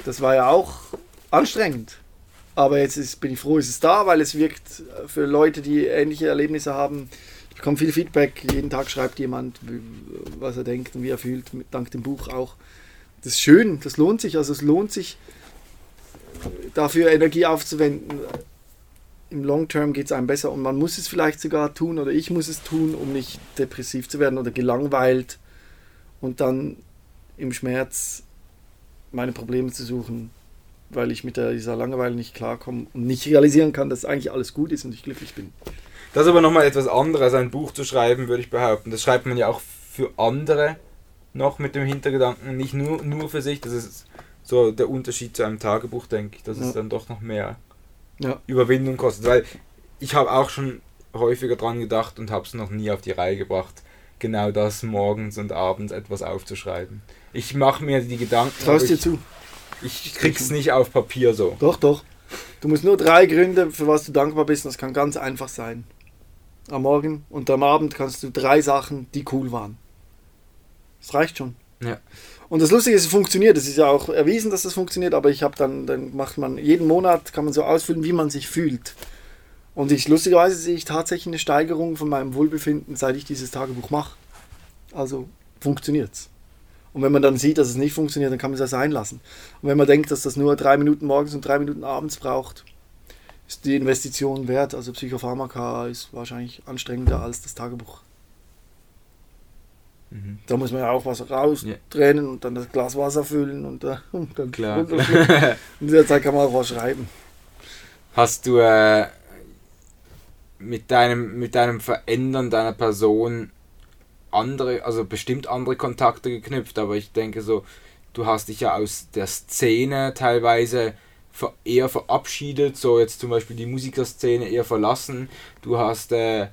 Das war ja auch anstrengend. Aber jetzt ist, bin ich froh, ist es da, weil es wirkt für Leute, die ähnliche Erlebnisse haben. Ich bekomme viel Feedback. Jeden Tag schreibt jemand, was er denkt und wie er fühlt, dank dem Buch auch. Das ist schön, das lohnt sich. Also es lohnt sich, dafür Energie aufzuwenden. Im Long Term geht es einem besser und man muss es vielleicht sogar tun oder ich muss es tun, um nicht depressiv zu werden oder gelangweilt und dann im Schmerz meine Probleme zu suchen, weil ich mit der, dieser Langeweile nicht klarkomme und nicht realisieren kann, dass eigentlich alles gut ist und ich glücklich bin. Das ist aber nochmal etwas anderes, ein Buch zu schreiben, würde ich behaupten. Das schreibt man ja auch für andere noch mit dem Hintergedanken, nicht nur, nur für sich. Das ist so der Unterschied zu einem Tagebuch, denke ich, dass Ja. es dann doch noch mehr Ja. Überwindung kostet. Weil ich habe auch schon häufiger dran gedacht und habe es noch nie auf die Reihe gebracht, genau das morgens und abends etwas aufzuschreiben. Ich mache mir die Gedanken, Traust dir zu? Ich krieg's nicht auf Papier so. Doch, doch. Du musst nur drei Gründe, für was du dankbar bist. und Das kann ganz einfach sein. Am Morgen und am Abend kannst du drei Sachen, die cool waren. Das reicht schon. Ja. Und das Lustige ist, es funktioniert. Es ist ja auch erwiesen, dass das funktioniert, aber ich habe dann, dann macht man, jeden Monat kann man so ausfüllen, wie man sich fühlt. Und ich, lustigerweise sehe ich tatsächlich eine Steigerung von meinem Wohlbefinden, seit ich dieses Tagebuch mache. Also funktioniert's. Und wenn man dann sieht, dass es nicht funktioniert, dann kann man es ja sein lassen. Und wenn man denkt, dass das nur drei Minuten morgens und drei Minuten abends braucht, ist die Investition wert. Also Psychopharmaka ist wahrscheinlich anstrengender als das Tagebuch. Mhm. Da muss man ja auch was raustrennen und dann das Glas Wasser füllen und, äh, und dann Klar. runterschlucken. In dieser Zeit kann man auch was schreiben. Hast du äh, mit, deinem, mit deinem Verändern deiner Person andere, also bestimmt andere Kontakte geknüpft, aber ich denke so, du hast dich ja aus der Szene teilweise eher verabschiedet, so jetzt zum Beispiel die Musikerszene eher verlassen. Du hast äh,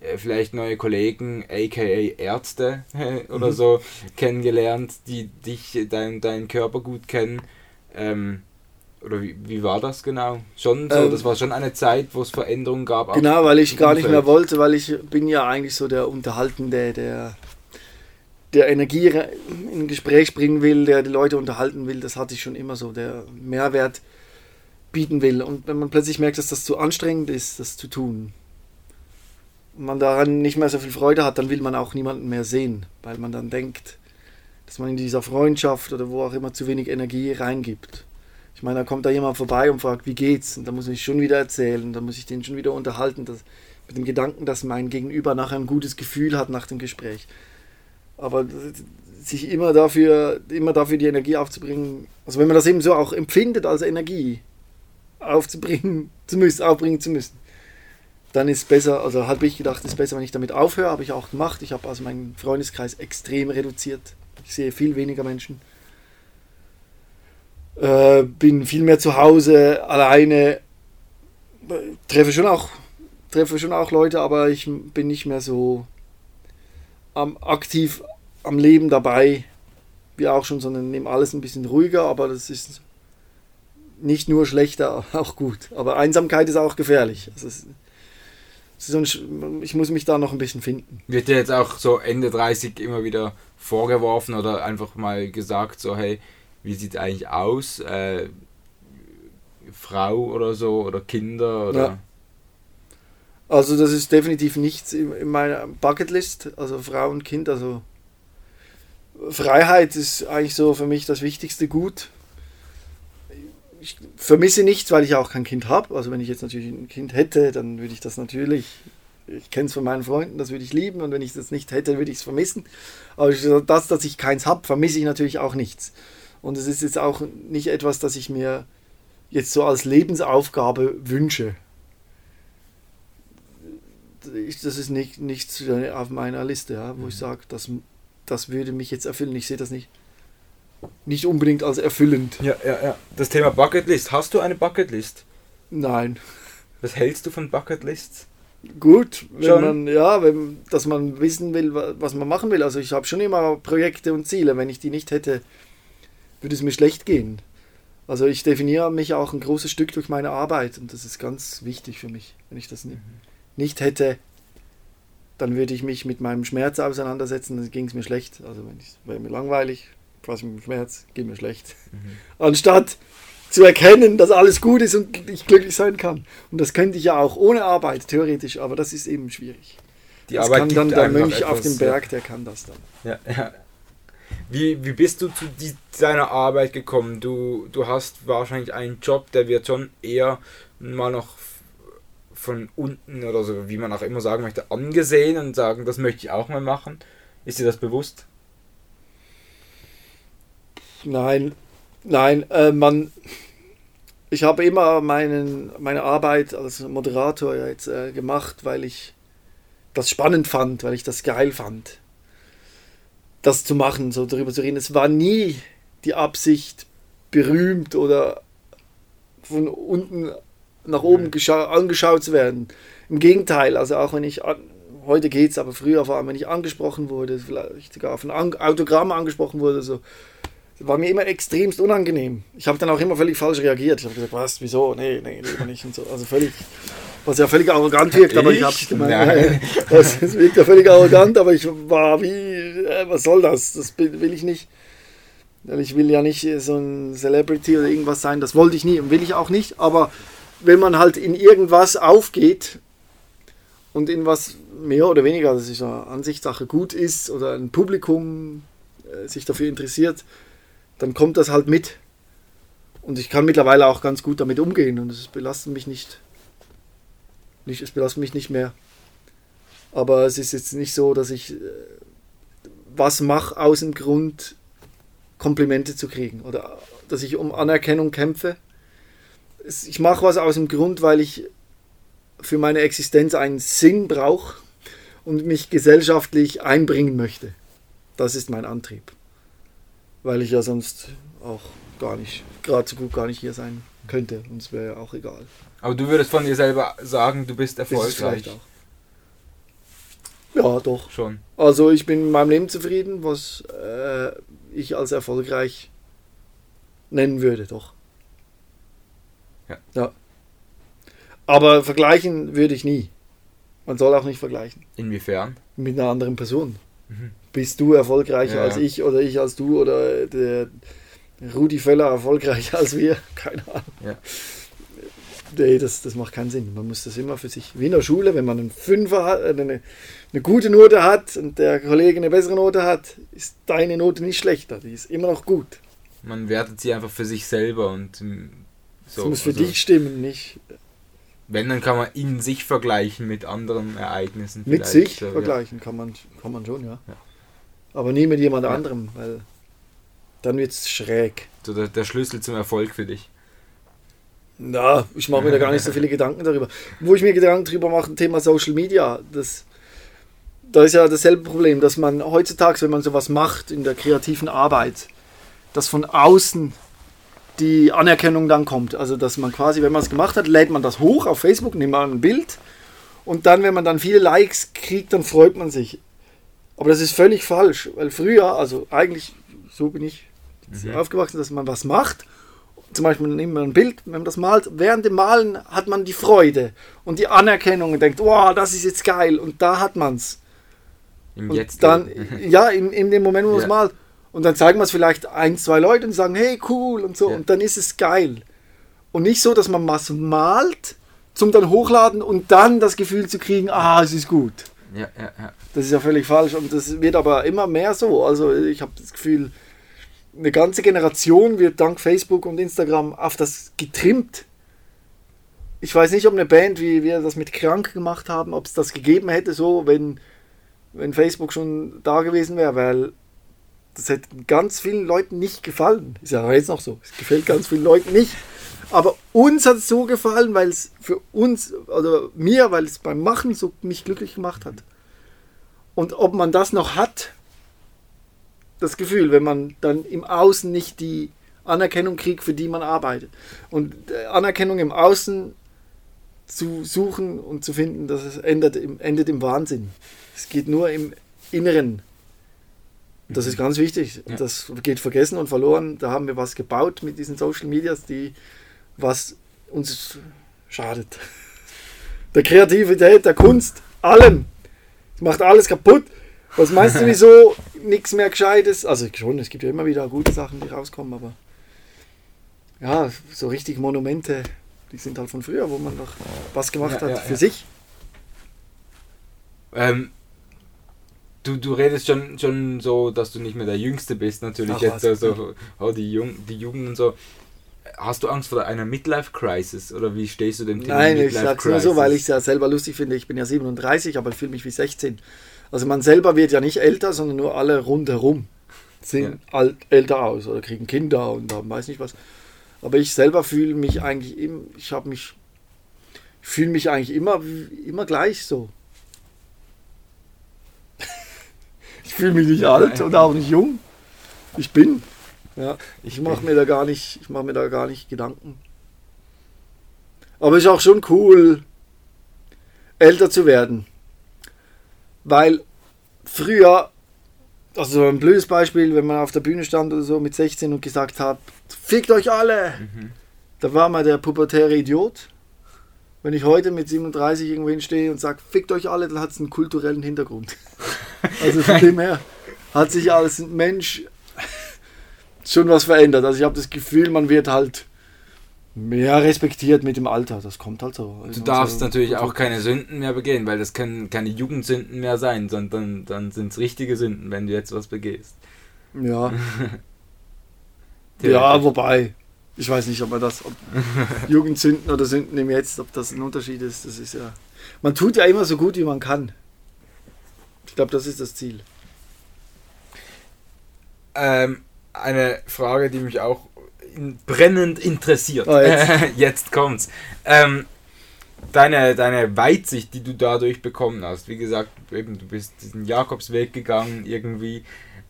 äh, vielleicht neue Kollegen, aka Ärzte oder Mhm. so, kennengelernt, die dich, dein, deinen Körper gut kennen. Ähm, oder wie, wie war das genau? Schon so, Ähm, das war schon eine Zeit, wo es Veränderungen gab. Genau, weil ich gar nicht mehr wollte, weil ich bin ja eigentlich so der Unterhaltende, der, der Energie in Gespräch bringen will, der die Leute unterhalten will. Das hatte ich schon immer so, der Mehrwert bieten will. Und wenn man plötzlich merkt, dass das zu anstrengend ist, das zu tun, und man daran nicht mehr so viel Freude hat, dann will man auch niemanden mehr sehen, weil man dann denkt, dass man in dieser Freundschaft oder wo auch immer zu wenig Energie reingibt. Ich meine, da kommt da jemand vorbei und fragt, wie geht's? Und da muss ich schon wieder erzählen, da muss ich den schon wieder unterhalten, das, mit dem Gedanken, dass mein Gegenüber nachher ein gutes Gefühl hat nach dem Gespräch. Aber sich immer dafür, immer dafür die Energie aufzubringen, also wenn man das eben so auch empfindet als Energie, aufzubringen zu müssen, aufbringen zu müssen, dann ist besser, also habe ich gedacht, ist besser, wenn ich damit aufhöre, habe ich auch gemacht. Ich habe also meinen Freundeskreis extrem reduziert. Ich sehe viel weniger Menschen. Äh, bin viel mehr zu Hause, alleine. Treffe schon auch, treffe schon auch Leute, aber ich bin nicht mehr so am, aktiv am Leben dabei, wie auch schon, sondern nehme alles ein bisschen ruhiger, aber das ist nicht nur schlechter, auch gut. Aber Einsamkeit ist auch gefährlich. Also es, ich muss mich da noch ein bisschen finden. Wird dir jetzt auch so Ende 30 immer wieder vorgeworfen oder einfach mal gesagt, so hey, wie sieht eigentlich aus? Äh, Frau oder so oder Kinder oder. Ja. Also das ist definitiv nichts in, in meiner Bucketlist, also Frau und Kind, also Freiheit ist eigentlich so für mich das wichtigste Gut. Ich vermisse nichts, weil ich auch kein Kind habe. Also wenn ich jetzt natürlich ein Kind hätte, dann würde ich das natürlich, ich kenne es von meinen Freunden, das würde ich lieben und wenn ich das nicht hätte, würde ich es vermissen. Aber das, dass ich keins habe, vermisse ich natürlich auch nichts. Und es ist jetzt auch nicht etwas, das ich mir jetzt so als Lebensaufgabe wünsche. das ist nicht, nichts auf meiner Liste, ja, wo ich mhm. sage, das, das würde mich jetzt erfüllen. Ich sehe das nicht, nicht unbedingt als erfüllend. Ja, ja, ja. Das Thema Bucketlist. Hast du eine Bucketlist? Nein. Was hältst du von Bucketlists? Gut, wenn schon? man, ja, wenn, dass man wissen will, was man machen will. Also ich habe schon immer Projekte und Ziele. Wenn ich die nicht hätte, würde es mir schlecht gehen. Also ich definiere mich auch ein großes Stück durch meine Arbeit und das ist ganz wichtig für mich. Wenn ich das nicht, nicht hätte, dann würde ich mich mit meinem Schmerz auseinandersetzen, dann ging es mir schlecht. Also wenn ich wäre mir langweilig, quasi mit dem Schmerz, geht mir schlecht. Mhm. Anstatt zu erkennen, dass alles gut ist und ich glücklich sein kann. Und das könnte ich ja auch ohne Arbeit, theoretisch, aber das ist eben schwierig. Die das Arbeit kann dann der Mönch etwas, auf dem Berg, der kann das dann. Ja, ja. Wie, wie bist du zu die, deiner Arbeit gekommen? Du, du hast wahrscheinlich einen Job, der wird schon eher mal noch von unten oder so, wie man auch immer sagen möchte, angesehen und sagen, das möchte ich auch mal machen. Ist dir das bewusst? Nein, nein, äh, man. Ich habe immer meinen, meine Arbeit als Moderator jetzt äh, gemacht, weil ich das spannend fand, weil ich das geil fand das zu machen, so darüber zu reden. Es war nie die Absicht, berühmt oder von unten nach oben angeschaut zu werden. Im Gegenteil, also auch wenn ich, an, heute es, aber früher vor allem, wenn ich angesprochen wurde, vielleicht sogar auf ein Autogramm angesprochen wurde, so, war mir immer extremst unangenehm. Ich habe dann auch immer völlig falsch reagiert. Ich habe gesagt, was, wieso, nee, nee, lieber nicht und so. Also völlig was ja völlig arrogant wirkt, aber ich habe gemeint. Das, das wirkt ja völlig arrogant, aber ich war wie, äh, was soll das? Das will ich nicht. Ich will ja nicht so ein Celebrity oder irgendwas sein, das wollte ich nie und will ich auch nicht, aber wenn man halt in irgendwas aufgeht und in was mehr oder weniger, das ist eine Ansichtssache, gut ist oder ein Publikum äh, sich dafür interessiert, dann kommt das halt mit. Und ich kann mittlerweile auch ganz gut damit umgehen und es belastet mich nicht nicht, es belastet mich nicht mehr. Aber es ist jetzt nicht so, dass ich äh, was mache aus dem Grund, Komplimente zu kriegen oder dass ich um Anerkennung kämpfe. Ich mache was aus dem Grund, weil ich für meine Existenz einen Sinn brauche und mich gesellschaftlich einbringen möchte. Das ist mein Antrieb. Weil ich ja sonst auch gar nicht, gerade so gut gar nicht hier sein könnte. Und es wäre ja auch egal. Aber du würdest von dir selber sagen, du bist erfolgreich. auch. Ja, doch. Schon. Also ich bin mit meinem Leben zufrieden, was äh, ich als erfolgreich nennen würde, doch. Ja. ja. Aber vergleichen würde ich nie. Man soll auch nicht vergleichen. Inwiefern? Mit einer anderen Person. Mhm. Bist du erfolgreicher ja, als ich oder ich als du oder der Rudi Völler erfolgreicher als wir? Keine Ahnung. Ja. Nee, das, das macht keinen Sinn. Man muss das immer für sich. Wie in der Schule, wenn man einen Fünfer hat, äh, eine, eine gute Note hat und der Kollege eine bessere Note hat, ist deine Note nicht schlechter. Die ist immer noch gut. Man wertet sie einfach für sich selber und ähm, so. Das muss für also, dich stimmen, nicht. Wenn, dann kann man in sich vergleichen mit anderen Ereignissen. Mit sich so, vergleichen ja. kann, man, kann man schon, ja. ja. Aber nie mit jemand ja. anderem, weil dann wird es schräg. So der, der Schlüssel zum Erfolg für dich. Na, ich mache mir da gar nicht so viele Gedanken darüber. Wo ich mir Gedanken darüber mache, Thema Social Media, das, da ist ja dasselbe Problem, dass man heutzutage, wenn man sowas macht in der kreativen Arbeit, dass von außen die Anerkennung dann kommt. Also, dass man quasi, wenn man es gemacht hat, lädt man das hoch auf Facebook, nimmt man ein Bild und dann, wenn man dann viele Likes kriegt, dann freut man sich. Aber das ist völlig falsch, weil früher, also eigentlich, so bin ich mhm. aufgewachsen, dass man was macht zum Beispiel nehmen wir ein Bild, wenn man das malt, während dem Malen hat man die Freude und die Anerkennung und denkt, wow, das ist jetzt geil und da hat man es. Und Jetzt. Dann, ja, in, in dem Moment, wo man es malt. Und dann zeigen wir es vielleicht ein, zwei Leute und sagen, hey, cool und so. Ja. Und dann ist es geil. Und nicht so, dass man was malt, zum dann hochladen und dann das Gefühl zu kriegen, ah, es ist gut. Ja, ja, ja. Das ist ja völlig falsch und das wird aber immer mehr so. Also ich habe das Gefühl, eine ganze Generation wird dank Facebook und Instagram auf das getrimmt. Ich weiß nicht, ob eine Band, wie wir das mit Krank gemacht haben, ob es das gegeben hätte, so, wenn, wenn Facebook schon da gewesen wäre, weil das hätte ganz vielen Leuten nicht gefallen. Ist ja jetzt noch so. Es gefällt ganz vielen Leuten nicht. Aber uns hat es so gefallen, weil es für uns, oder mir, weil es beim Machen so mich glücklich gemacht hat. Und ob man das noch hat, das Gefühl, wenn man dann im Außen nicht die Anerkennung kriegt, für die man arbeitet. Und äh, Anerkennung im Außen zu suchen und zu finden, das endet, im, endet im Wahnsinn. Es geht nur im Inneren. Das ist ganz wichtig. Ja. Das geht vergessen und verloren. Da haben wir was gebaut mit diesen Social Medias, die was uns schadet. Der Kreativität, der Kunst, allem. Es macht alles kaputt. Was meinst du, wieso nichts mehr Gescheites? Also schon, es gibt ja immer wieder gute Sachen, die rauskommen, aber ja, so richtig Monumente, die sind halt von früher, wo man noch was gemacht Ja, hat ja, für ja. sich. Ähm, du, du redest schon, schon so, dass du nicht mehr der Jüngste bist, natürlich. Ach, jetzt was. so, so oh, die, Jung, die Jugend und so. Hast du Angst vor einer Midlife-Crisis? Oder wie stehst du dem Thema Nein, ich sag's nur so, weil ich es ja selber lustig finde. Ich bin ja 37, aber ich fühle mich wie 16. Also man selber wird ja nicht älter, sondern nur alle rundherum sehen alt, älter aus oder kriegen Kinder und haben weiß nicht was. Aber ich selber fühle mich eigentlich im, ich habe mich, ich fühle mich eigentlich immer, immer gleich so. ich fühle mich nicht alt und auch nicht jung. Ich bin. Ja, ich mache mir da gar nicht, ich mache mir da gar nicht Gedanken. Aber ist auch schon cool, älter zu werden. Weil früher, also so ein blödes Beispiel, wenn man auf der Bühne stand oder so mit 16 und gesagt hat, fickt euch alle, Mhm. da war man der pubertäre Idiot. Wenn ich heute mit 37 irgendwo hinstehe und sage, fickt euch alle, dann hat es einen kulturellen Hintergrund. Also von dem her hat sich als Mensch schon was verändert. Also ich habe das Gefühl, man wird halt mehr respektiert mit dem Alter. Das kommt halt so. Du darfst natürlich auch keine Sünden mehr begehen, weil das können keine Jugendsünden mehr sein, sondern dann sind es richtige Sünden, wenn du jetzt was begehst. Ja, ja, wobei. Ich weiß nicht, ob man das, ob Jugendsünden oder Sünden im Jetzt, ob das ein Unterschied ist. Das ist ja. Man tut ja immer so gut, wie man kann. Ich glaube, das ist das Ziel. Ähm, eine Frage, die mich auch brennend interessiert. Ah, jetzt. jetzt kommt's. Ähm, deine, deine Weitsicht, die du dadurch bekommen hast, wie gesagt, eben, du bist diesen Jakobsweg gegangen irgendwie,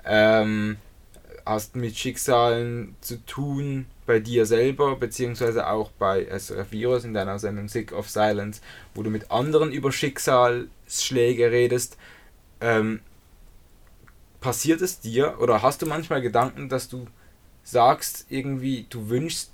ähm, hast mit Schicksalen zu tun bei dir selber, beziehungsweise auch bei SRF Virus in deiner Sendung Sick of Silence, wo du mit anderen über Schicksalsschläge redest. Ähm, passiert es dir oder hast du manchmal Gedanken, dass du sagst, irgendwie, du wünschst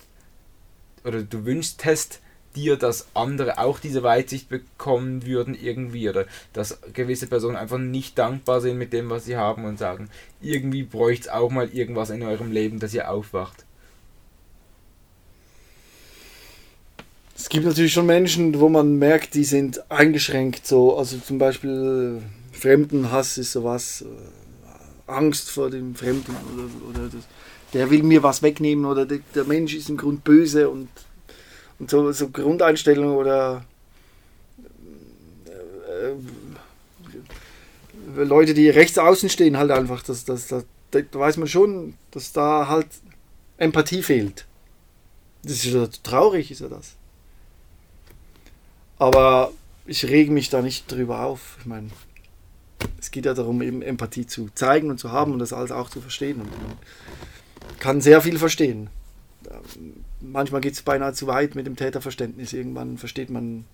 oder du wünschtest dir, dass andere auch diese Weitsicht bekommen würden irgendwie oder dass gewisse Personen einfach nicht dankbar sind mit dem, was sie haben und sagen, irgendwie bräuchte es auch mal irgendwas in eurem Leben, dass ihr aufwacht. Es gibt natürlich schon Menschen, wo man merkt, die sind eingeschränkt. So, also zum Beispiel Fremdenhass ist sowas, äh, Angst vor dem Fremden oder, oder das, der will mir was wegnehmen oder der, der Mensch ist im Grund böse und, und so, so Grundeinstellungen oder äh, äh, Leute, die rechts außen stehen, halt einfach, das, das, das, da weiß man schon, dass da halt Empathie fehlt. Das ist ja traurig, ist ja das. Aber ich rege mich da nicht drüber auf. Ich meine, es geht ja darum, eben Empathie zu zeigen und zu haben und das alles auch zu verstehen. Und man kann sehr viel verstehen. Ähm, Manchmal geht es beinahe zu weit mit dem Täterverständnis. Irgendwann versteht man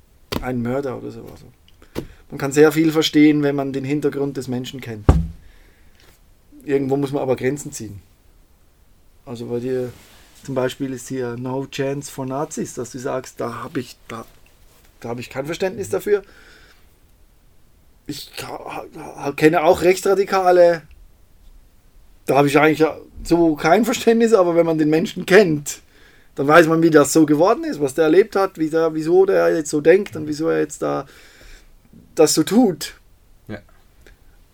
einen Mörder oder so. Also man kann sehr viel verstehen, wenn man den Hintergrund des Menschen kennt. Irgendwo muss man aber Grenzen ziehen. Also bei dir zum Beispiel ist hier No Chance for Nazis, dass du sagst, da habe ich, da, da habe ich kein Verständnis dafür. Ich kenne auch Rechtsradikale, da habe ich eigentlich so kein Verständnis, aber wenn man den Menschen kennt, dann weiß man, wie das so geworden ist, was der erlebt hat, wie der, wieso der jetzt so denkt und wieso er jetzt da das so tut. Ja.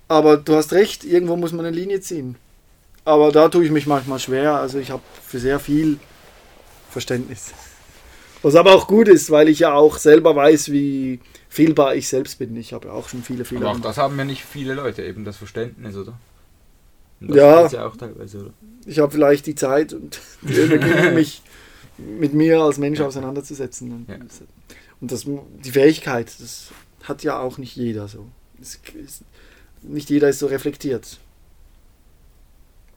Aber du hast recht, irgendwo muss man eine Linie ziehen. Aber da tue ich mich manchmal schwer. Also ich habe für sehr viel Verständnis. Was aber auch gut ist, weil ich ja auch selber weiß, wie fehlbar ich selbst bin. Ich habe ja auch schon viele Fehler. Aber auch das haben ja nicht viele Leute, eben das Verständnis, oder? Und das Ja. ja auch teilweise, oder? Ich habe vielleicht die Zeit und die Energie, mich mit mir als Mensch auseinanderzusetzen. Und, Ja. und das, die Fähigkeit, das hat ja auch nicht jeder so. Es ist, nicht jeder ist so reflektiert.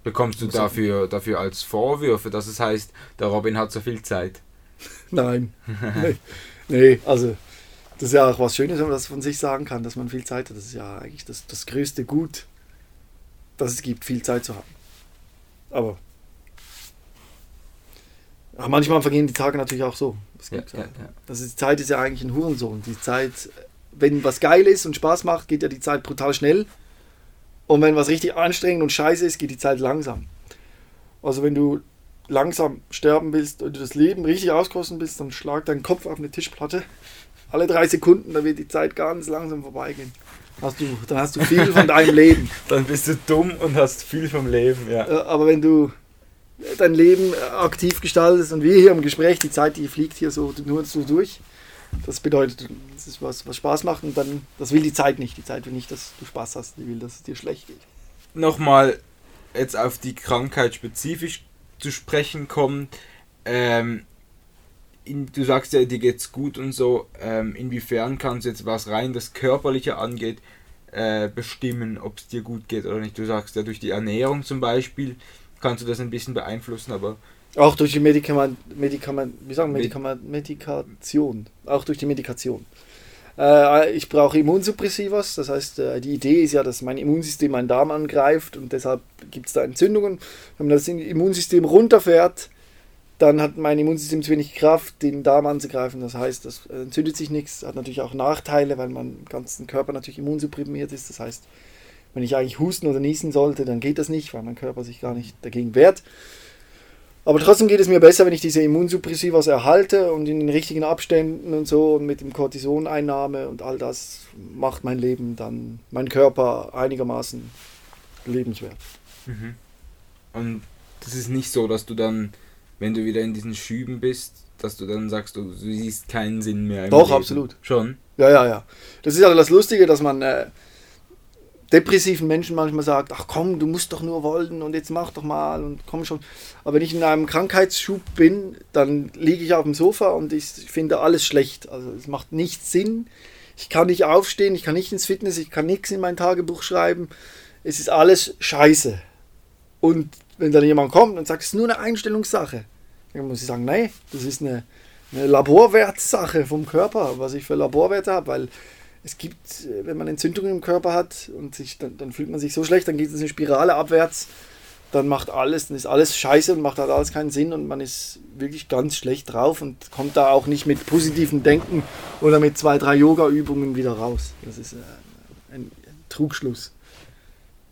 Bekommst du Muss dafür, dafür als Vorwürfe, dass es heißt, der Robin hat so viel Zeit? Nein. nee. nee, also das ist ja auch was Schönes, wenn man das von sich sagen kann, dass man viel Zeit hat. Das ist ja eigentlich das, das größte Gut, das es gibt, viel Zeit zu haben. Aber ja, manchmal vergehen die Tage natürlich auch so. Das Ja, gibt's ja, ja. ja. Das ist, die Zeit ist ja eigentlich ein Hurensohn. Die Zeit, wenn was geil ist und Spaß macht, geht ja die Zeit brutal schnell. Und wenn was richtig anstrengend und scheiße ist, geht die Zeit langsam. Also wenn du langsam sterben willst und du das Leben richtig auskosten willst, dann schlag deinen Kopf auf eine Tischplatte. Alle drei Sekunden, dann wird die Zeit ganz langsam vorbeigehen. Hast du, dann hast du viel von deinem Leben. Dann bist du dumm und hast viel vom Leben, ja. Äh, Aber wenn du dein Leben äh, aktiv gestaltest und wir hier im Gespräch, die Zeit, die fliegt hier so nur so durch. Das bedeutet, das ist was, was Spaß macht und dann, das will die Zeit nicht. Die Zeit will nicht, dass du Spaß hast, die will, dass es dir schlecht geht. Nochmal jetzt auf die Krankheit spezifisch zu sprechen kommen. Ähm, in, du sagst ja, dir geht's gut und so. Ähm, inwiefern kannst du jetzt, was rein das Körperliche angeht, äh, bestimmen, ob es dir gut geht oder nicht? Du sagst ja, durch die Ernährung zum Beispiel kannst du das ein bisschen beeinflussen, aber Auch durch die Medikament, Medikament, wie sagen, Med- Medikament, Medikation. Auch durch die Medikation. Äh, ich brauche Immunsuppressivas, das heißt, äh, die Idee ist ja, dass mein Immunsystem meinen Darm angreift und deshalb gibt es da Entzündungen. Wenn das Immunsystem runterfährt, dann hat mein Immunsystem zu wenig Kraft, den Darm anzugreifen. Das heißt, das entzündet sich nichts, hat natürlich auch Nachteile, weil mein ganzen Körper natürlich immunsupprimiert ist. Das heißt, wenn ich eigentlich husten oder niesen sollte, dann geht das nicht, weil mein Körper sich gar nicht dagegen wehrt. Aber trotzdem geht es mir besser, wenn ich diese Immunsuppressivas erhalte und in den richtigen Abständen und so und mit dem Cortisoneinnahme und all das macht mein Leben dann, mein Körper einigermaßen lebenswert. Und das ist nicht so, dass du dann, wenn du wieder in diesen Schüben bist, dass du dann sagst, du, siehst keinen Sinn mehr. Doch, Leben. absolut. Schon. Ja, ja, ja. Das ist ja das Lustige, dass man äh, depressiven Menschen manchmal sagt, ach komm, du musst doch nur wollen und jetzt mach doch mal und komm schon. Aber wenn ich in einem Krankheitsschub bin, dann liege ich auf dem Sofa und ich finde alles schlecht. Also es macht nicht Sinn. Ich kann nicht aufstehen, ich kann nicht ins Fitness, ich kann nichts in mein Tagebuch schreiben. Es ist alles scheiße. Und wenn dann jemand kommt und sagt, es ist nur eine Einstellungssache, dann muss ich sagen, nee, das ist eine, eine Laborwertsache vom Körper, was ich für Laborwerte habe, weil es gibt, äh, wenn man Entzündungen im Körper hat und sich, dann, dann fühlt man sich so schlecht, dann geht es eine Spirale abwärts, dann macht alles, dann ist alles scheiße und macht halt alles keinen Sinn und man ist wirklich ganz schlecht drauf und kommt da auch nicht mit positivem Denken oder mit zwei, drei Yoga-Übungen wieder raus. Das ist äh, ein, ein Trugschluss.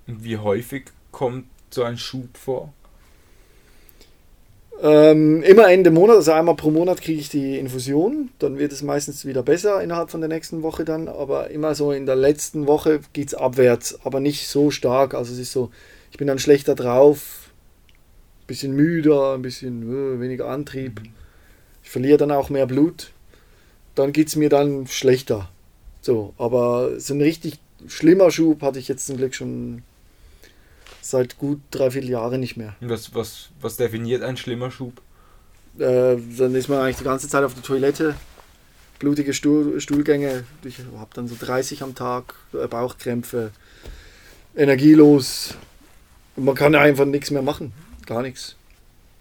Wie häufig kommt so ein Schub vor? Ähm, immer Ende Monat, also einmal pro Monat kriege ich die Infusion. Dann wird es meistens wieder besser innerhalb von der nächsten Woche dann. Aber immer so in der letzten Woche geht es abwärts, aber nicht so stark. Also es ist so, ich bin dann schlechter drauf, bisschen müder, ein bisschen äh, weniger Antrieb. Ich verliere dann auch mehr Blut. Dann geht es mir dann schlechter. So, aber so ein richtig schlimmer Schub hatte ich jetzt zum Glück schon seit gut drei, vier Jahren nicht mehr. Was, was, was definiert ein schlimmer Schub? Äh, dann ist man eigentlich die ganze Zeit auf der Toilette, blutige Stuhl, Stuhlgänge. Ich habe dann so 30 am Tag, äh, Bauchkrämpfe, energielos. Man kann einfach nichts mehr machen, gar nichts.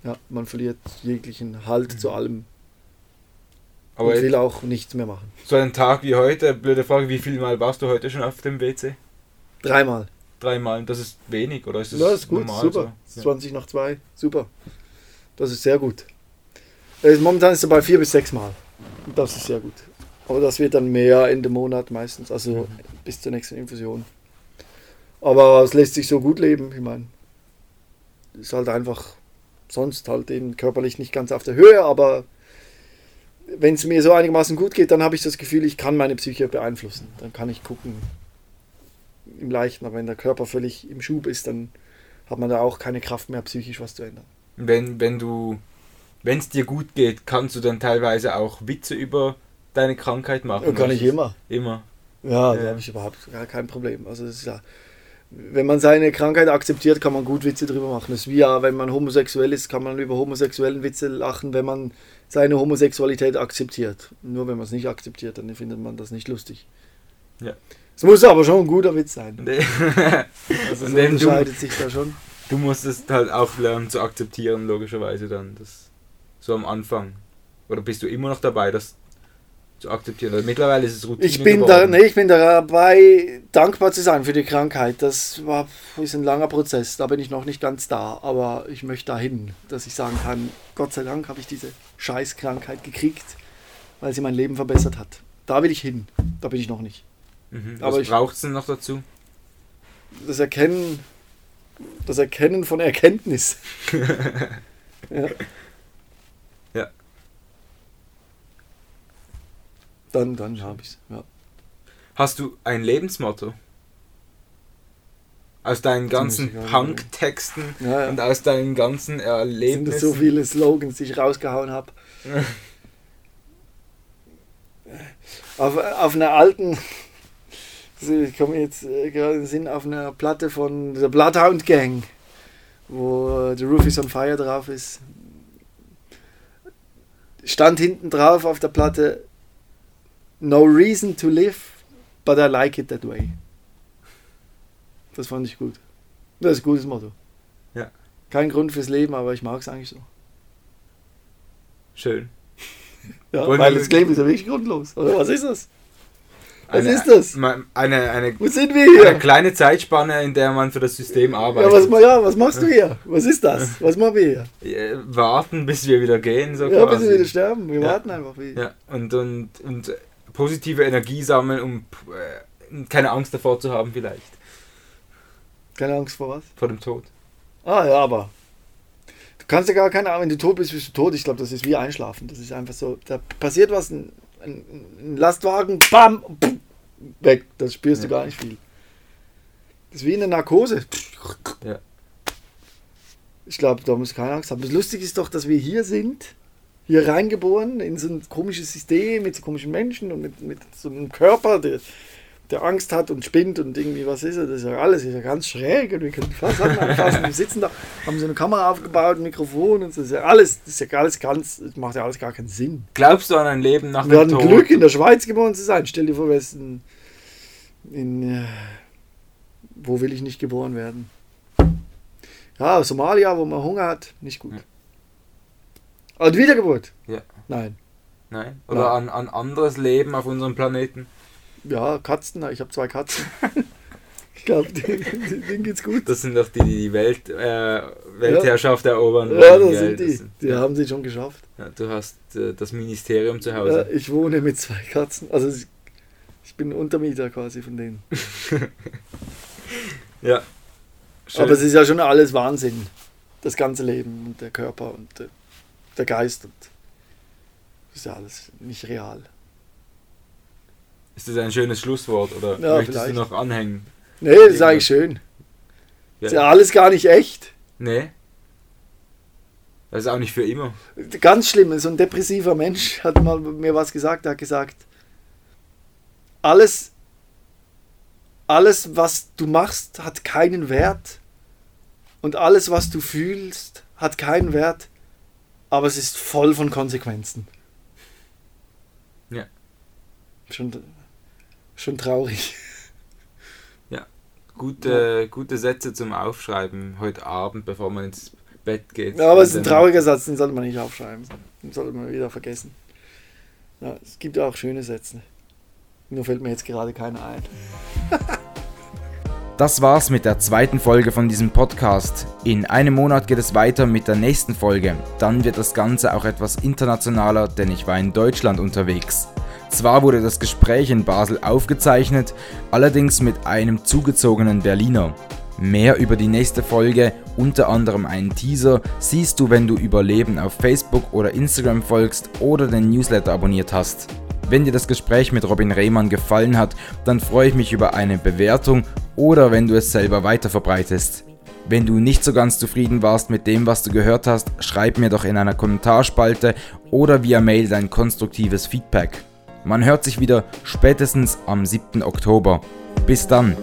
Ja, man verliert jeglichen Halt zu allem Aber und will auch nichts mehr machen. so ein Tag wie heute, blöde Frage, wie viel Mal warst du heute schon auf dem WC? Dreimal. Dreimal. Das ist wenig, oder ist das Ja, ist gut, normal super. so? Ja. 20 nach 2, super. Das ist sehr gut. Momentan ist er bei 4 bis 6 Mal. Das ist sehr gut. Aber das wird dann mehr Ende Monat meistens, also bis zur nächsten Infusion. Aber es lässt sich so gut leben, ich meine. Ist halt einfach sonst halt eben körperlich nicht ganz auf der Höhe, aber wenn es mir so einigermaßen gut geht, dann habe ich das Gefühl, ich kann meine Psyche beeinflussen. Dann kann ich gucken, im Leichten, aber wenn der Körper völlig im Schub ist, dann hat man da auch keine Kraft mehr, psychisch was zu ändern. Wenn, wenn du, wenn es dir gut geht, kannst du dann teilweise auch Witze über deine Krankheit machen? Ja, kann ich immer. Immer. Ja, da Ja. habe ich überhaupt gar kein Problem. Also das ist ja, wenn man seine Krankheit akzeptiert, kann man gut Witze drüber machen. Das ist wie ja, wenn man homosexuell ist, kann man über homosexuellen Witze lachen, wenn man seine Homosexualität akzeptiert. Nur wenn man es nicht akzeptiert, dann findet man das nicht lustig. Ja. Es muss aber schon ein guter Witz sein. Und, Also so du, unterscheidet sich da schon. du musstest halt auch lernen zu akzeptieren, logischerweise dann. Das, so am Anfang. Oder bist du immer noch dabei, das zu akzeptieren? Weil mittlerweile ist es Routine Ich bin, da, geworden. nee, ich bin dabei, dankbar zu sein für die Krankheit. Das war, ist ein langer Prozess. Da bin ich noch nicht ganz da. Aber ich möchte dahin, dass ich sagen kann, Gott sei Dank habe ich diese Scheißkrankheit gekriegt, weil sie mein Leben verbessert hat. Da will ich hin. Da bin ich noch nicht. Mhm. aber Was ich- braucht es denn noch dazu? Das Erkennen, das Erkennen von Erkenntnis. ja. Ja. Dann, dann habe ich es. Ja. Hast du ein Lebensmotto? Aus deinen ganzen Punk-Texten Ja, ja. und aus deinen ganzen Sind Erlebnissen? das so viele Slogans, die ich rausgehauen habe? auf, auf einer alten, ich komme jetzt äh, gerade in den Sinn, auf einer Platte von der Bloodhound Gang, wo äh, The Roof is on Fire drauf ist, stand hinten drauf auf der Platte No reason to live, but I like it that way. Das fand ich gut. Das ist ein gutes Motto. Ja. Kein Grund fürs Leben, aber ich mag es eigentlich so. Schön. Ja, Wollen weil das Leben ist ja wirklich grundlos. Oder was ist das? Was Eine- ist das? Eine, eine, Wo sind wir eine hier? kleine Zeitspanne, in der man für das System Ja arbeitet. was, ma- ja, was machst du hier? Was ist das? Was machen wir hier? Warten, bis wir wieder gehen, so Ja, bis quasi. wir wieder sterben. Wir Ja. warten einfach. Wie. Ja, und, und, und positive Energie sammeln, um äh, keine Angst davor zu haben, vielleicht. Keine Angst vor was? Vor dem Tod. Ah ja, aber du kannst ja gar keine Ahnung, wenn du tot bist, bist du tot. Ich glaube, das ist wie Einschlafen. Das ist einfach so, da passiert was, ein, ein, Lastwagen, bam, weg. Das spürst du Ja. gar nicht viel. Das ist wie eine Narkose. Ja. Ich glaube, da muss keine Angst haben. Das Lustige ist doch, dass wir hier sind, hier reingeboren in so ein komisches System mit so komischen Menschen und mit, mit so einem Körper, der, der Angst hat und spinnt und irgendwie was ist er. Das ist ja alles ist ja ganz schräg und wir können fast anfassen. Wir sitzen da, haben so eine Kamera aufgebaut, ein Mikrofon und so. Das ist ja alles, das ist ja alles ganz, das macht ja alles gar keinen Sinn. Glaubst du an ein Leben nach Wir dem hatten Tod? Glück, in der Schweiz geboren zu sein. Stell dir vor, wir in, in äh, wo will ich nicht geboren werden? Ja, Somalia, wo man Hunger hat, nicht gut. Ja. Und Wiedergeburt? Ja. Nein. Nein? Oder an, an anderes Leben auf unserem Planeten? Ja, Katzen, ich habe zwei Katzen. ich glaube, denen geht's gut. Das sind doch die, die die Welt, äh, Weltherrschaft erobern Ja, wollen, das gell? sind die. Das Die haben sie schon geschafft. ja, du hast äh, das Ministerium zu Ja, Hause. ich wohne mit zwei Katzen. Also ich- bin Untermieter quasi von denen. Ja. Schön. Aber es ist ja schon alles Wahnsinn. Das ganze Leben und der Körper und der, der Geist. Und das ist ja alles nicht real. Ist das ein schönes Schlusswort oder Ja, möchtest vielleicht. du noch anhängen? Nee, das ist eigentlich schön. Ist ja alles gar nicht echt. Nee. Das ist auch nicht für immer. Ganz schlimm, so ein depressiver Mensch hat mal mir was gesagt, er hat gesagt, alles, alles, was du machst, hat keinen Wert und alles, was du fühlst, hat keinen Wert, aber es ist voll von Konsequenzen. Ja. Schon, schon traurig. Gute, gute Sätze zum Aufschreiben heute Abend, bevor man ins Bett geht. Ja, aber es ist ein dann- trauriger Satz, den sollte man nicht aufschreiben. Den sollte man wieder vergessen. Ja, es gibt ja auch schöne Sätze. Nur fällt mir jetzt gerade keiner ein. Das war's mit der zweiten Folge von diesem Podcast. In einem Monat geht es weiter mit der nächsten Folge. Dann wird das Ganze auch etwas internationaler, denn ich war in Deutschland unterwegs. Zwar wurde das Gespräch in Basel aufgezeichnet, allerdings mit einem zugezogenen Berliner. Mehr über die nächste Folge, unter anderem einen Teaser, siehst du, wenn du Überleben auf Facebook oder Instagram folgst oder den Newsletter abonniert hast. Wenn dir das Gespräch mit Robin Rehmann gefallen hat, dann freue ich mich über eine Bewertung oder wenn du es selber weiterverbreitest. Wenn du nicht so ganz zufrieden warst mit dem, was du gehört hast, schreib mir doch in einer Kommentarspalte oder via Mail dein konstruktives Feedback. Man hört sich wieder spätestens am 7. Oktober. Bis dann.